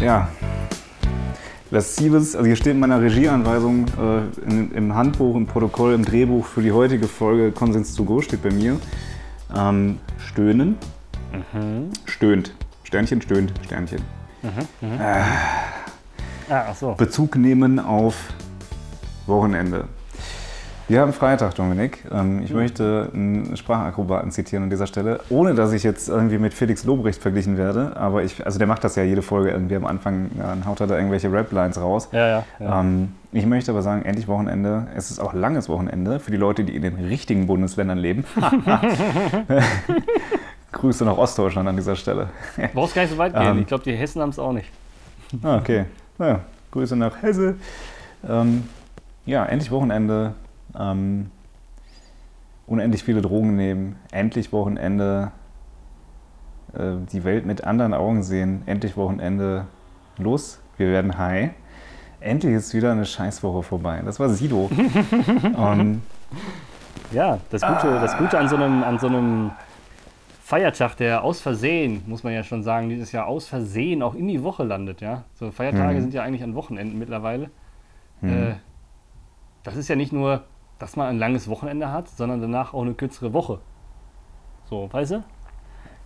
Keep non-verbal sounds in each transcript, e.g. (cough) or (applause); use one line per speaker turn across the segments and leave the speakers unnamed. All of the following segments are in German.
Ja. Laszives, also hier steht in meiner Regieanweisung, äh, in, im Handbuch, im Protokoll, im Drehbuch für die heutige Folge Konsens to go steht bei mir. Ähm, stöhnen. Stöhnt. Sternchen stöhnt. Sternchen.
Ah, ach so.
Bezug nehmen auf Wochenende. Wir haben Freitag, Dominik. Ähm, ich möchte einen Sprachakrobaten zitieren an dieser Stelle, ohne dass ich jetzt irgendwie mit Felix Lobrecht verglichen werde. Aber ich, also der macht das ja jede Folge irgendwie am Anfang, dann haut er da irgendwelche Rap-Lines raus.
Ja, ja. ja.
Ähm, ich möchte aber sagen, endlich Wochenende. Es ist auch langes Wochenende für die Leute, die in den richtigen Bundesländern leben. (laughs) (laughs) Grüße nach Ostdeutschland an dieser Stelle.
Brauchst gar nicht so weit gehen.
Ähm.
ich glaube, die Hessen haben es auch nicht.
Ah, okay. Naja, Grüße nach Hesse. Ähm, ja, endlich Wochenende. Ähm, unendlich viele Drogen nehmen. Endlich Wochenende. Äh, die Welt mit anderen Augen sehen. Endlich Wochenende. Los, wir werden high. Endlich ist wieder eine Scheißwoche vorbei. Das war Sido. (laughs) ähm,
Ja, das Gute, das Gute an so einem, an so einem Feiertag, der aus Versehen, muss man ja schon sagen, dieses Jahr aus Versehen auch in die Woche landet, ja. So Feiertage
Mhm.
sind ja eigentlich an Wochenenden mittlerweile.
Mhm.
Äh, das ist ja nicht nur, dass man ein langes Wochenende hat, sondern danach auch eine kürzere Woche. So, weißt du?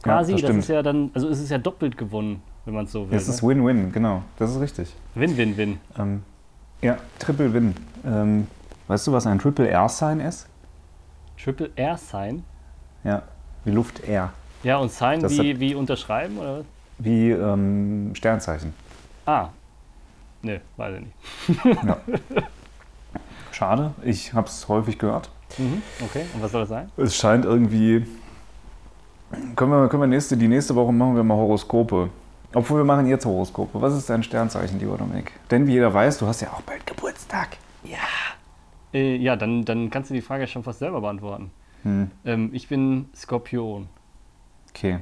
Quasi,
das
das,
stimmt.
ist ja dann, also es ist ja doppelt gewonnen, wenn man es so will.
es ist
ne?
Win-Win, genau. Das ist richtig.
Win, win, win.
Ähm, ja, Triple Win. Ähm, weißt du, was ein Triple R-Sign ist?
Triple R Sign.
Ja, wie Luft R.
Ja, und Sign
Das
wie, wie unterschreiben oder was?
Wie ähm, Sternzeichen.
Ah. Ne, weiß ich nicht.
Ja. (laughs) Schade, ich habe es häufig gehört.
Mhm, okay, und was soll das sein?
Es scheint irgendwie. Können wir, können wir nächste, die nächste Woche machen wir mal Horoskope. Obwohl wir machen jetzt Horoskope. Was ist dein Sternzeichen, lieber Dominik? Denn wie jeder weiß, du hast ja auch bald Geburtstag.
Äh, ja, dann, dann kannst du die Frage schon fast selber beantworten.
Hm,
Ähm, ich bin Skorpion.
okay.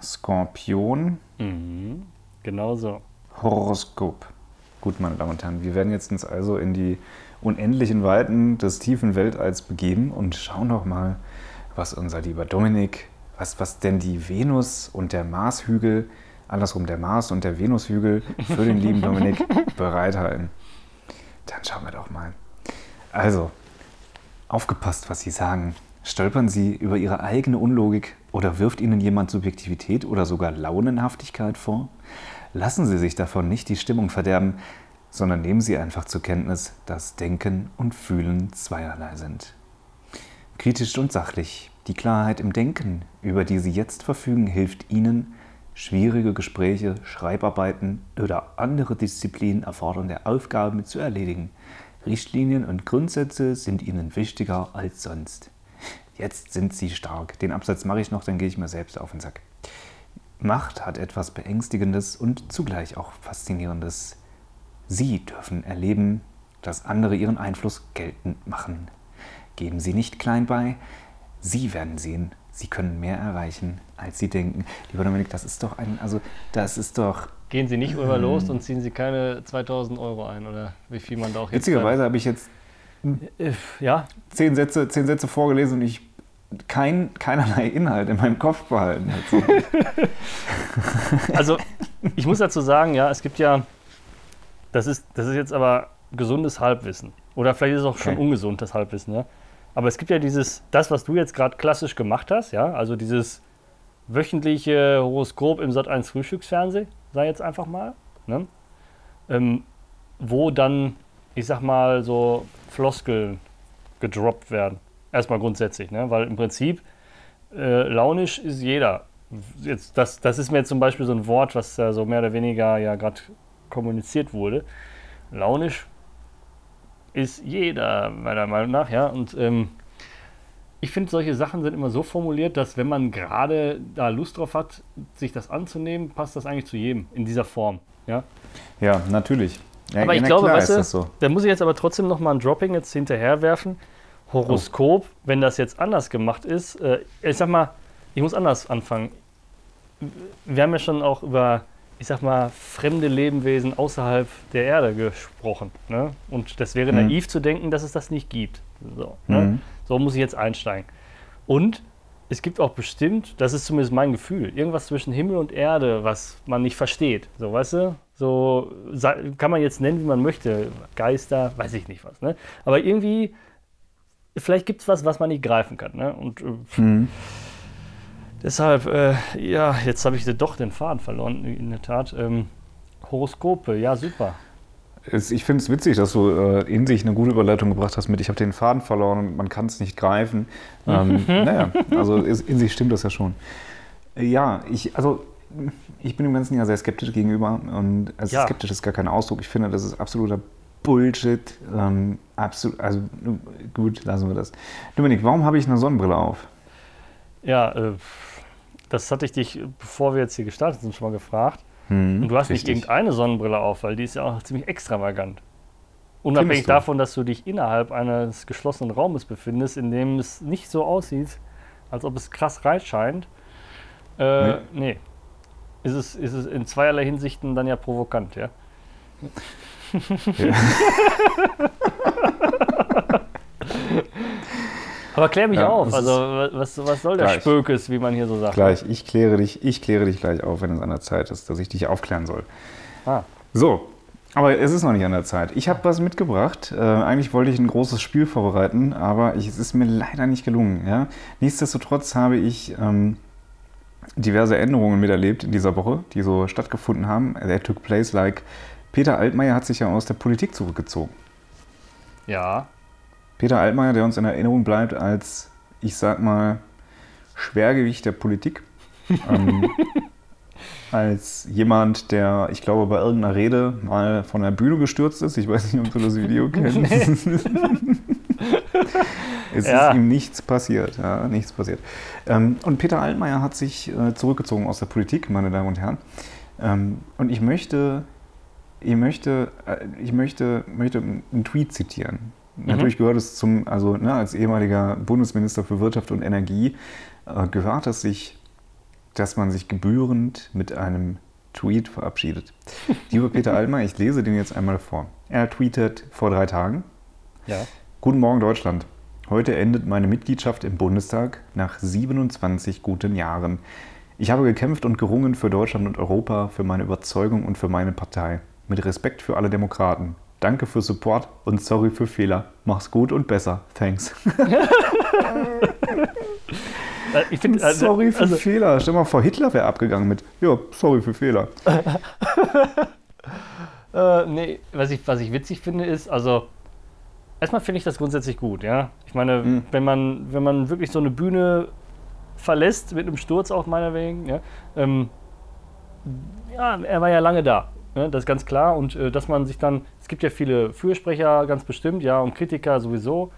Skorpion,
Mhm. Genau so.
Horoskop. Gut, meine Damen und Herren, wir werden jetzt uns also in die unendlichen Weiten des tiefen Weltalls begeben und schauen doch mal, was unser lieber Dominik, was, was denn die Venus und der Marshügel, andersrum der Mars und der Venushügel für den lieben Dominik (laughs) bereithalten. Dann schauen wir doch mal. Also, aufgepasst, was Sie sagen. Stolpern Sie über Ihre eigene Unlogik oder wirft Ihnen jemand Subjektivität oder sogar Launenhaftigkeit vor? Lassen Sie sich davon nicht die Stimmung verderben, sondern nehmen Sie einfach zur Kenntnis, dass Denken und Fühlen zweierlei sind. Kritisch und sachlich. Die Klarheit im Denken, über die Sie jetzt verfügen, hilft Ihnen, schwierige Gespräche, Schreibarbeiten oder andere Disziplinen erfordernde Aufgaben zu erledigen. Richtlinien und Grundsätze sind Ihnen wichtiger als sonst. Jetzt sind Sie stark. Den Absatz mache ich noch, dann gehe ich mir selbst auf den Sack. Macht hat etwas Beängstigendes und zugleich auch Faszinierendes. Sie dürfen erleben, dass andere ihren Einfluss geltend machen. Geben Sie nicht klein bei. Sie werden sehen, Sie können mehr erreichen, als Sie denken. Lieber Dominik, das ist doch ein, also das ist doch,
Gehen Sie nicht über los und ziehen Sie keine 2000 Euro ein oder wie viel man da auch jetzt.
witzigerweise habe ich jetzt
Äh, Ja,
zehn Sätze, zehn Sätze vorgelesen und ich kein, keinerlei Inhalt in meinem Kopf behalten. (laughs) Also,
ich muss dazu sagen, ja, es gibt ja, das ist, das ist jetzt aber gesundes Halbwissen. Oder vielleicht ist es auch schon ungesund, das Halbwissen, ja. Aber es gibt ja dieses, das, was du jetzt gerade klassisch gemacht hast, ja, also dieses wöchentliche Horoskop im Sat1 Frühstücksfernsehen, sei jetzt einfach mal, ne? ähm, wo dann, ich sag mal, so Floskeln gedroppt werden. Erstmal grundsätzlich, ne? weil im Prinzip äh, launisch ist jeder. Jetzt, das, das ist mir zum Beispiel so ein Wort, was ja so mehr oder weniger ja gerade kommuniziert wurde. Launisch ist jeder, meiner Meinung nach, ja. Und ähm, ich finde, solche Sachen sind immer so formuliert, dass wenn man gerade da Lust drauf hat, sich das anzunehmen, passt das eigentlich zu jedem in dieser Form. Ja?
ja, natürlich. Ja,
Aber ich glaube, weißt du,
so.
da muss ich jetzt aber trotzdem noch mal ein Dropping jetzt hinterher werfen. Horoskop, wenn das jetzt anders gemacht ist, äh, ich sag mal, ich muss anders anfangen. Wir haben ja schon auch über, ich sag mal, fremde Lebewesen außerhalb der Erde gesprochen. Ne? Und das wäre
Mhm.
naiv zu denken, dass es das nicht gibt. So, ne?
Mhm.
so muss ich jetzt einsteigen. Und es gibt auch bestimmt, das ist zumindest mein Gefühl, irgendwas zwischen Himmel und Erde, was man nicht versteht. So, weißt du? So kann man jetzt nennen, wie man möchte. Geister, weiß ich nicht was. Ne? Aber irgendwie, vielleicht gibt es was, was man nicht greifen kann. Ne? Und äh, mhm. deshalb, äh, ja, jetzt habe ich doch den Faden verloren, in der Tat. Ähm, Horoskope, ja, super.
Ich finde es witzig, dass du äh, in sich eine gute Überleitung gebracht hast mit, ich habe den Faden verloren und man kann es nicht greifen. (laughs) Ähm, naja, also in sich stimmt das ja schon. Ja, ich, also ich bin dem Ganzen ja sehr skeptisch gegenüber und also ja. skeptisch ist gar kein Ausdruck. Ich finde, das ist absoluter Bullshit. Ähm, absolut, also gut, lassen wir das. Dominik, warum habe ich eine Sonnenbrille auf?
Ja, äh, das hatte ich dich, bevor wir jetzt hier gestartet sind, schon mal gefragt. Hm, und du hast richtig. nicht irgendeine Sonnenbrille auf, weil die ist ja auch ziemlich extravagant. Unabhängig davon, dass du dich innerhalb eines geschlossenen Raumes befindest, in dem es nicht so aussieht, als ob es krass reich scheint. Äh, nee. nee. Ist es, ist es in zweierlei Hinsichten dann ja provokant, ja? (laughs) Aber klär mich ja, auf, also was, was soll der Spökes, wie man hier so sagt?
Gleich, ich kläre dich, ich kläre dich gleich auf, wenn es an der Zeit ist, dass ich dich aufklären soll. Ah. So, aber es ist noch nicht an der Zeit. Ich habe was mitgebracht. Äh, eigentlich wollte ich ein großes Spiel vorbereiten, aber ich, es ist mir leider nicht gelungen. Ja? Nichtsdestotrotz habe ich ähm, diverse Änderungen miterlebt in dieser Woche, die so stattgefunden haben. They took place like Peter Altmaier hat sich ja aus der Politik zurückgezogen.
Ja.
Peter Altmaier, der uns in Erinnerung bleibt als, ich sag mal, Schwergewicht der Politik. (laughs) ähm, als jemand, der, ich glaube, bei irgendeiner Rede mal von der Bühne gestürzt ist. Ich weiß nicht, ob du das Video (laughs) kennst. (laughs) es ja. ist ihm nichts passiert. Ja, nichts passiert. Ähm, und Peter Altmaier hat sich äh, zurückgezogen aus der Politik, meine Damen und Herren. Ähm, und ich möchte, ich möchte, äh, ich möchte, möchte einen Tweet zitieren. Mhm. Natürlich gehört es zum, also ne, als ehemaliger Bundesminister für Wirtschaft und Energie, äh, gehört es sich, dass man sich gebührend mit einem Tweet verabschiedet. (laughs) Lieber Peter Almer, ich lese den jetzt einmal vor. Er tweetet vor drei Tagen. Ja. Guten Morgen Deutschland. Heute endet meine Mitgliedschaft im Bundestag nach 27 guten Jahren. Ich habe gekämpft und gerungen für Deutschland und Europa, für meine Überzeugung und für meine Partei. Mit Respekt für alle Demokraten. Danke für Support und sorry für Fehler. Mach's gut und besser. Thanks. (laughs)
ich find,
also, sorry für also, Fehler. Stell mal vor, Hitler wäre abgegangen mit, ja, sorry für Fehler. (laughs)
äh, nee, was ich, was ich witzig finde ist, also erstmal finde ich das grundsätzlich gut, ja. Ich meine, mhm. wenn, man, wenn man wirklich so eine Bühne verlässt, mit einem Sturz auch meinetwegen, ja, ähm, ja, er war ja lange da. Ne, das ist ganz klar. Und äh, dass man sich dann, es gibt ja viele Fürsprecher ganz bestimmt, ja, und Kritiker sowieso.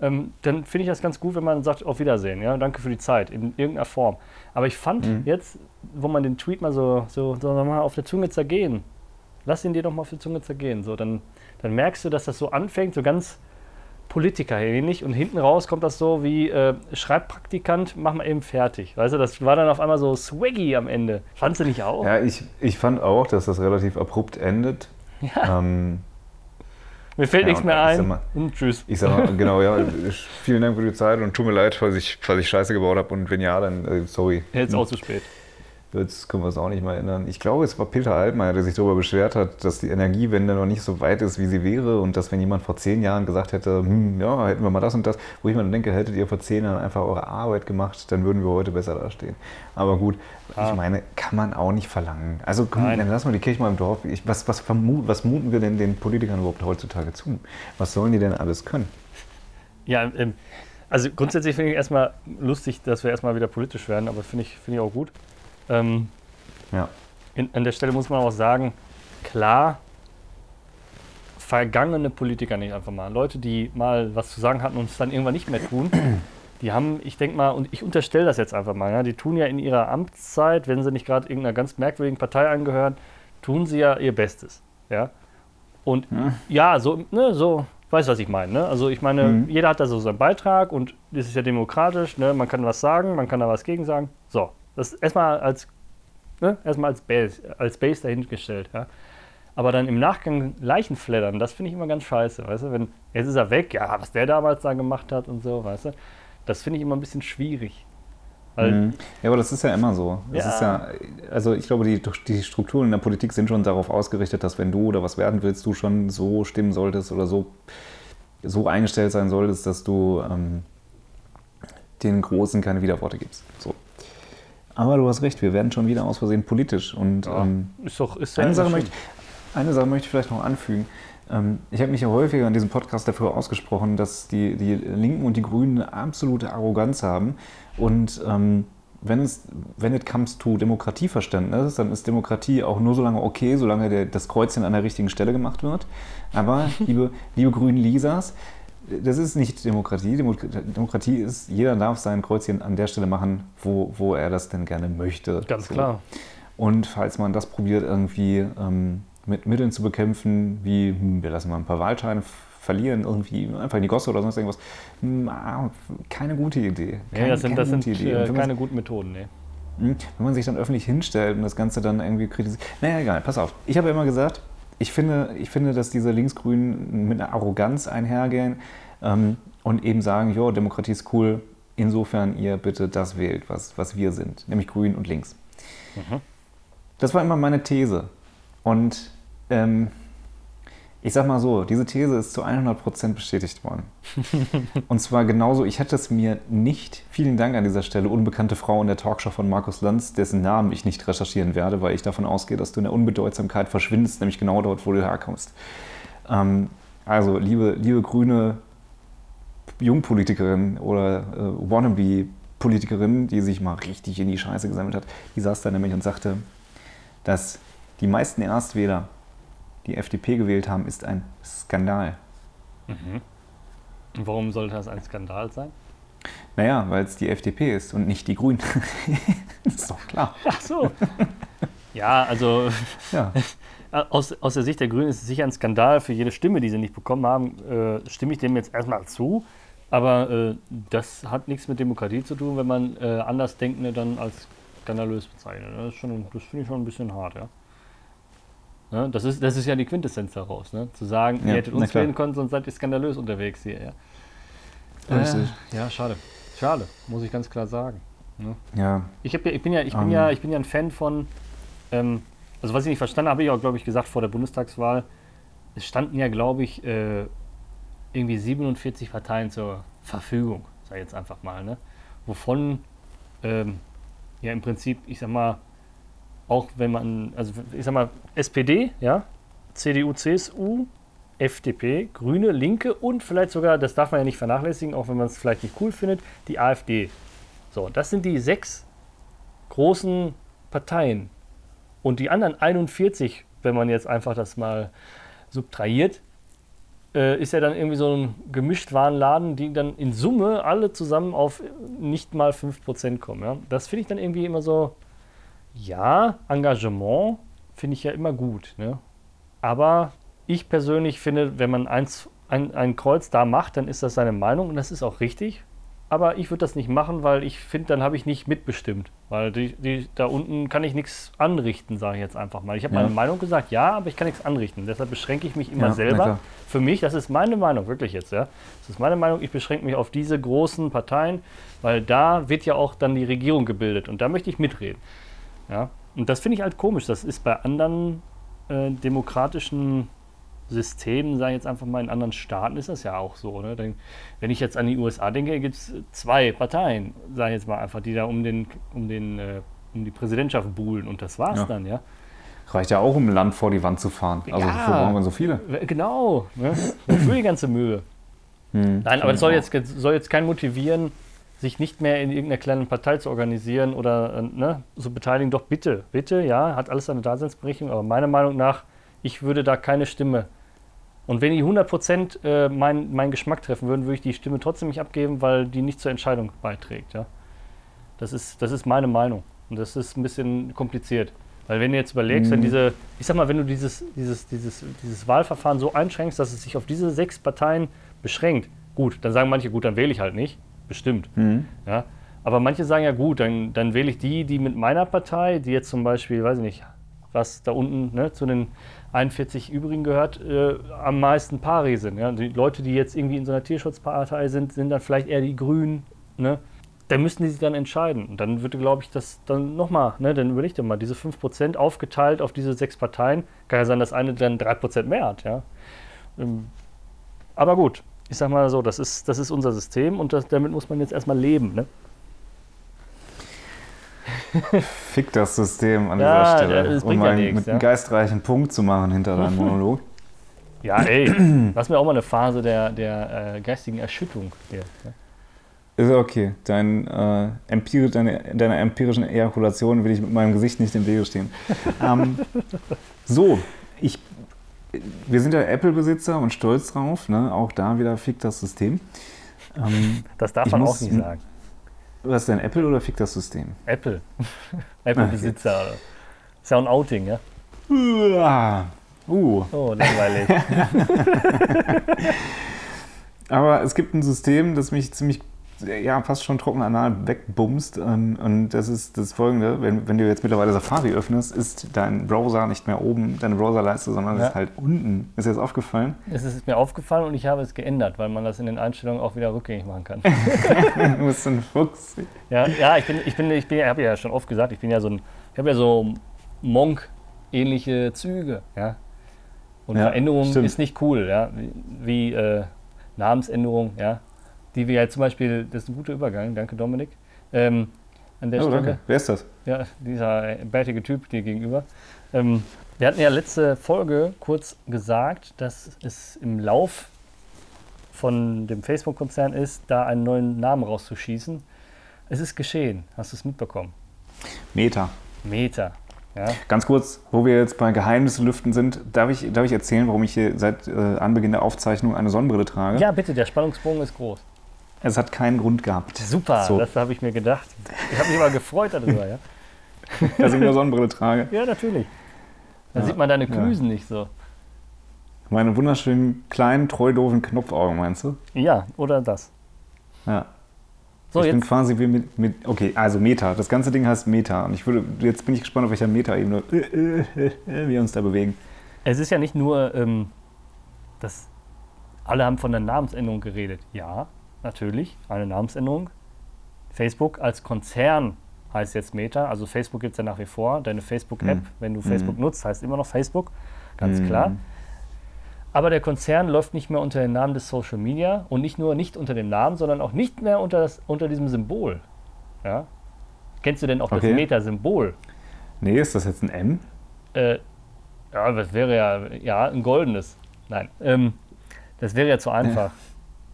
Ähm, dann finde ich das ganz gut, wenn man sagt, auf Wiedersehen, ja, danke für die Zeit, in irgendeiner Form. Aber ich fand mhm. jetzt, wo man den Tweet mal so, so, so mal auf der Zunge zergehen, lass ihn dir doch mal auf der Zunge zergehen, so, dann, dann merkst du, dass das so anfängt, so ganz Politiker ähnlich und hinten raus kommt das so wie äh, Schreibpraktikant, mach mal eben fertig. Weißt du, das war dann auf einmal so swaggy am Ende. Fandst du nicht auch?
Ja, ich, ich fand auch, dass das relativ abrupt endet. Ja. Ähm,
mir fällt ja, nichts mehr ein.
Mal,
und tschüss.
Ich sag mal, genau, ja, (laughs) vielen Dank für die Zeit und tut mir leid, falls ich, falls ich Scheiße gebaut habe und wenn ja, dann äh, sorry.
Jetzt auch zu spät.
Jetzt können wir es auch nicht mehr erinnern. Ich glaube, es war Peter Altmaier, der sich darüber beschwert hat, dass die Energiewende noch nicht so weit ist, wie sie wäre und dass wenn jemand vor zehn Jahren gesagt hätte, hm, ja, hätten wir mal das und das, wo ich mir dann denke, hättet ihr vor zehn Jahren einfach eure Arbeit gemacht, dann würden wir heute besser dastehen. Aber gut, ah. ich meine, kann man auch nicht verlangen. Also komm, dann lassen wir die Kirche mal im Dorf. Ich, was, was, vermut, was muten wir denn den Politikern überhaupt heutzutage zu? Was sollen die denn alles können?
Ja, ähm, also grundsätzlich finde ich erstmal lustig, dass wir erstmal wieder politisch werden, aber finde ich, find ich auch gut. Ähm, ja. In, an der Stelle muss man auch sagen, klar, vergangene Politiker nicht einfach mal. Leute, die mal was zu sagen hatten und es dann irgendwann nicht mehr tun, die haben, ich denke mal, und ich unterstelle das jetzt einfach mal, ja, die tun ja in ihrer Amtszeit, wenn sie nicht gerade irgendeiner ganz merkwürdigen Partei angehören, tun sie ja ihr Bestes. Ja? Und hm. ja, so, ne, so, weißt du, was ich meine. Ne? Also ich meine, mhm. jeder hat da so seinen Beitrag und das ist ja demokratisch, ne? man kann was sagen, man kann da was gegen sagen. So, das erstmal als, ne, erstmal als Base, als Base dahingestellt. Ja. Aber dann im Nachgang Leichen flattern, das finde ich immer ganz scheiße, weißt du? Wenn, jetzt ist er weg, ja, was der damals da gemacht hat und so, weißt du? Das finde ich immer ein bisschen schwierig.
Mhm. Ja, aber das ist ja immer so.
Ja.
ist ja, also ich glaube, die, die Strukturen in der Politik sind schon darauf ausgerichtet, dass wenn du oder was werden willst, du schon so stimmen solltest oder so, so eingestellt sein solltest, dass du ähm, den Großen keine Widerworte gibst. So. Aber du hast recht, wir werden schon wieder aus Versehen politisch. Und
Ja,
ähm,
ist doch, ist
eine, Sache möchte, eine Sache möchte ich vielleicht noch anfügen. Ähm, Ich habe mich ja häufiger in diesem Podcast dafür ausgesprochen, dass die, die Linken und die Grünen eine absolute Arroganz haben. Und ähm, wenn es wenn it comes to Demokratieverständnis, dann ist Demokratie auch nur so lange okay, solange der, das Kreuzchen an der richtigen Stelle gemacht wird. Aber, (laughs) liebe, liebe grünen Lisas, das ist nicht Demokratie. Demo- Demokratie ist, jeder darf sein Kreuzchen an der Stelle machen, wo, wo er das denn gerne möchte.
Ganz
So.
klar.
Und falls man das probiert, irgendwie ähm, mit Mitteln zu bekämpfen, wie hm, wir lassen mal ein paar Wahlscheine verlieren, irgendwie einfach in die Gosse oder sonst irgendwas, hm, ah, keine gute Idee.
Ja, das sind, das sind äh,
man-
keine guten Methoden, ne.
hm, Wenn man sich dann öffentlich hinstellt und das Ganze dann irgendwie kritisiert. Naja, egal, pass auf. Ich habe ja immer gesagt, ich finde, ich finde, dass diese Linksgrünen mit einer Arroganz einhergehen ähm, und eben sagen, jo, Demokratie ist cool, insofern ihr bitte das wählt, was, was wir sind, nämlich grün und links.
Mhm.
Das war immer meine These. Und ähm, ich sag mal so, diese These ist zu 100% bestätigt worden. (laughs) Und zwar genauso, ich hätte es mir nicht, vielen Dank an dieser Stelle, unbekannte Frau in der Talkshow von Markus Lanz, dessen Namen ich nicht recherchieren werde, weil ich davon ausgehe, dass du in der Unbedeutsamkeit verschwindest, nämlich genau dort, wo du herkommst. Ähm, also, liebe, liebe grüne Jungpolitikerin oder äh, Wannabe-Politikerin, die sich mal richtig in die Scheiße gesammelt hat, die saß da nämlich und sagte, dass die meisten Erstwähler, die FDP gewählt haben, ist ein Skandal.
Und warum sollte das ein Skandal sein?
Naja, weil es die FDP ist und nicht die Grünen. (laughs) das ist doch klar.
Ach so. ja, also
Ja. (laughs)
aus, aus der Sicht der Grünen ist es sicher ein Skandal für jede Stimme, die sie nicht bekommen haben. Äh, stimme ich dem jetzt erstmal zu. Aber äh, das hat nichts mit Demokratie zu tun, wenn man äh, Andersdenkende dann als skandalös bezeichnet. Das, das finde ich schon ein bisschen hart, ja. Ne? Das, ist, das ist ja die Quintessenz daraus, ne? zu sagen,
Ja,
ihr hättet uns wählen können, sonst seid ihr skandalös unterwegs hier. Ja. Äh, ja schade. Schade, muss ich ganz klar sagen.
Ja,
Ich, hab, ich, bin ja, ich, bin
Ähm.
ja, ich bin ja ein Fan von, ähm, also was ich nicht verstanden habe, habe ich auch, glaube ich, gesagt vor der Bundestagswahl, es standen ja, glaube ich, äh, irgendwie 47 Parteien zur Verfügung, sag ich jetzt einfach mal, ne? wovon ähm, ja im Prinzip, ich sag mal, auch wenn man, also ich sag mal, SPD, ja, CDU, CSU, FDP, Grüne, Linke und vielleicht sogar, das darf man ja nicht vernachlässigen, auch wenn man es vielleicht nicht cool findet, die AfD. So, das sind die sechs großen Parteien. Und die anderen 41, wenn man jetzt einfach das mal subtrahiert, äh, ist ja dann irgendwie so ein Gemischtwarenladen, die dann in Summe alle zusammen auf nicht mal 5% kommen. Ja? Das finde ich dann irgendwie immer so, ja, Engagement finde ich ja immer gut. Ne? Aber ich persönlich finde, wenn man eins, ein, ein Kreuz da macht, dann ist das seine Meinung und das ist auch richtig. Aber ich würde das nicht machen, weil ich finde, dann habe ich nicht mitbestimmt. Weil die, die, da unten kann ich nichts anrichten, sage ich jetzt einfach mal. Ich habe
Ja.
meine Meinung gesagt, ja, aber ich kann nichts anrichten. Deshalb beschränke ich mich immer
Ja,
selber. Für mich, das ist meine Meinung, wirklich jetzt, ja. Das ist meine Meinung, ich beschränke mich auf diese großen Parteien, weil da wird ja auch dann die Regierung gebildet und da möchte ich mitreden. Ja. Und das finde ich halt komisch. Das ist bei anderen äh, demokratischen Systemen, sage ich jetzt einfach mal, in anderen Staaten ist das ja auch so. Ne? Denn, wenn ich jetzt an die USA denke, gibt es zwei Parteien, sage ich jetzt mal einfach, die da um, den, um, den, äh, um die Präsidentschaft buhlen und das war's
Ja.
dann, ja.
reicht ja auch, um ein Land vor die Wand zu fahren. Also
Ja.
wofür brauchen wir so viele?
Genau, ne? wofür die ganze Mühe?
Hm,
Nein, aber das soll
finde
jetzt, soll jetzt keinen motivieren, sich nicht mehr in irgendeiner kleinen Partei zu organisieren oder äh, ne, zu beteiligen. Doch bitte, bitte, ja, hat alles seine Daseinsberechtigung, aber meiner Meinung nach, ich würde da keine Stimme. Und wenn die 100% äh, meinen mein Geschmack treffen würden, würde ich die Stimme trotzdem nicht abgeben, weil die nicht zur Entscheidung beiträgt. Ja? Das, ist, das ist meine Meinung. Und das ist ein bisschen kompliziert. Weil wenn du jetzt überlegst, wenn
Mhm.
diese, ich sag mal, wenn du dieses, dieses, dieses, dieses Wahlverfahren so einschränkst, dass es sich auf diese sechs Parteien beschränkt, gut, dann sagen manche, gut, dann wähle ich halt nicht. Bestimmt.
ich. Hm.
Ja? Aber manche sagen ja, gut, dann, dann wähle ich die, die mit meiner Partei, die jetzt zum Beispiel, weiß ich nicht, was da unten ne, zu den 41 übrigen gehört, äh, am meisten pari sind. Ja? Die Leute, die jetzt irgendwie in so einer Tierschutzpartei sind, sind dann vielleicht eher die Grünen. Ne? dann müssten die sich dann entscheiden. Und dann würde, glaube ich, das dann nochmal, ne, dann überleg dir mal, diese 5% aufgeteilt auf diese sechs Parteien, kann ja sein, dass eine dann 3% mehr hat, ja. Ähm, aber gut, ich sag mal so, das ist, das ist unser System und das, damit muss man jetzt erstmal leben, ne? (laughs)
Fick das System an
Ja,
dieser Stelle,
das
um
bringt ja
mal
nichts,
mit
ja.
einem geistreichen Punkt zu machen hinter deinem (laughs) Monolog.
Ja, ey, (clears throat) lass mir auch mal eine Phase der, der äh, geistigen Erschütterung hier. Ne?
Ist okay. Dein, äh, Empiri deine, deiner empirischen Ejakulation will ich mit meinem Gesicht nicht im Wege stehen. (laughs) ähm, so, ich, wir sind ja Apple-Besitzer und stolz drauf. Ne? Auch da wieder fickt das System. Ähm, (laughs)
Das darf man
muss-
auch nicht sagen.
was denn Apple oder fickt das System?
Apple. (laughs) Apple-Besitzer. oder? Ist ja ein Outing, ja?
Uah. Uh,
Oh, langweilig. (laughs)
aber es gibt ein System, das mich ziemlich, ja, fast schon trocken anal wegbumst. Ähm, und das ist das folgende: wenn, wenn du jetzt mittlerweile Safari öffnest, ist dein Browser nicht mehr oben, deine Browserleiste, sondern
Ja.
ist halt unten. Ist dir das aufgefallen?
es ist mir aufgefallen und ich habe es geändert, weil man das in den Einstellungen auch wieder rückgängig machen kann. (laughs)
du bist ein Fuchs.
Ja, ja ich bin, ich bin, ich bin, ich habe ja schon oft gesagt, ich bin ja so ein, ich habe ja so Monk-ähnliche Züge, ja. Und
Ja,
Veränderung
stimmt.
ist nicht cool, ja. Wie, wie äh, Namensänderung, ja. Die wir ja zum Beispiel, das ist ein guter Übergang, danke Dominik. Ähm, an der
Oh,
Stelle.
danke. Wer ist das?
Ja, dieser bärtige Typ dir gegenüber. Ähm, wir hatten ja letzte Folge kurz gesagt, dass es im Lauf von dem Facebook-Konzern ist, da einen neuen Namen rauszuschießen. Es ist geschehen. Hast du es mitbekommen?
Meta.
Meta. Ja,
Ganz kurz, wo wir jetzt bei Geheimnisse lüften sind, darf ich, darf ich erzählen, warum ich hier seit äh, Anbeginn der Aufzeichnung eine Sonnenbrille trage?
ja bitte, der Spannungsbogen ist groß.
Es hat keinen Grund gehabt.
Super,
So.
das habe ich mir gedacht. Ich habe mich mal gefreut darüber, ja. (laughs)
dass ich eine Sonnenbrille trage.
Ja, natürlich. Da
Ja,
sieht man deine
ja.
Klüsen nicht so.
Meine wunderschönen, kleinen, treu doofen Knopfaugen, meinst du?
Ja, oder das.
Ja.
So,
ich bin
jetzt.
quasi wie mit, mit. Okay, also Meta. Das ganze Ding heißt Meta. Und ich würde, jetzt bin ich gespannt, auf welcher Meta-Ebene äh, äh, äh, wir uns da bewegen.
Es ist ja nicht nur, ähm, dass alle haben von der Namensänderung geredet. Ja, natürlich, eine Namensänderung. Facebook als Konzern heißt jetzt Meta. Also Facebook gibt es ja nach wie vor. Deine Facebook-App,
Mhm.
wenn du Facebook nutzt, heißt immer noch Facebook. Ganz
Mhm.
klar. Aber der Konzern läuft nicht mehr unter dem Namen des Social Media und nicht nur nicht unter dem Namen, sondern auch nicht mehr unter, das, unter diesem Symbol. Ja? Kennst du denn auch
Okay.
das Meta-Symbol?
Nee, ist das jetzt ein M?
Äh, ja, das wäre ja, ja ein goldenes. Nein, ähm, das wäre ja zu einfach. (laughs)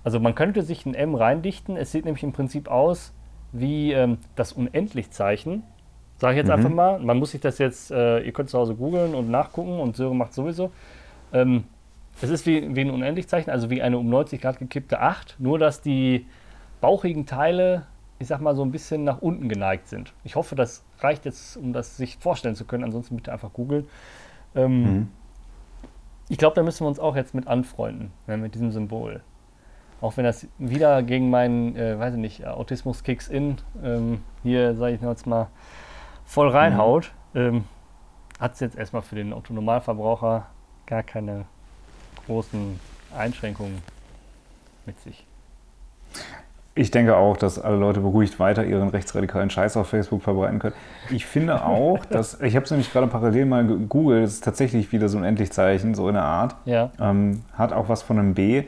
Also man könnte sich ein M reindichten. Es sieht nämlich im Prinzip aus wie ähm, das Unendlich-Zeichen. Sage ich jetzt
Mhm.
einfach mal. Man muss sich das jetzt, äh, ihr könnt zu Hause googeln und nachgucken und Sören macht sowieso. Ähm, es ist wie, wie ein Unendlich-Zeichen, also wie eine um 90 Grad gekippte 8, nur dass die bauchigen Teile, ich sag mal, so ein bisschen nach unten geneigt sind. Ich hoffe, das reicht jetzt, um das sich vorstellen zu können. Ansonsten bitte einfach googeln. Ähm,
Mhm.
Ich glaube, da müssen wir uns auch jetzt mit anfreunden, ne, mit diesem Symbol. Auch wenn das wieder gegen meinen, äh, weiß ich nicht, Autismus kicks in, ähm, hier, sage ich jetzt mal, voll reinhaut, ähm, hat es jetzt erstmal für den Autonomalverbraucher gar keine großen Einschränkungen mit sich.
Ich denke auch, dass alle Leute beruhigt weiter ihren rechtsradikalen Scheiß auf Facebook verbreiten können. Ich finde auch, (laughs) dass, ich habe es nämlich gerade parallel mal gegoogelt, es ist tatsächlich wieder so ein Endlichzeichen, so in der Art.
Ja,
Ähm, hat auch was von einem B.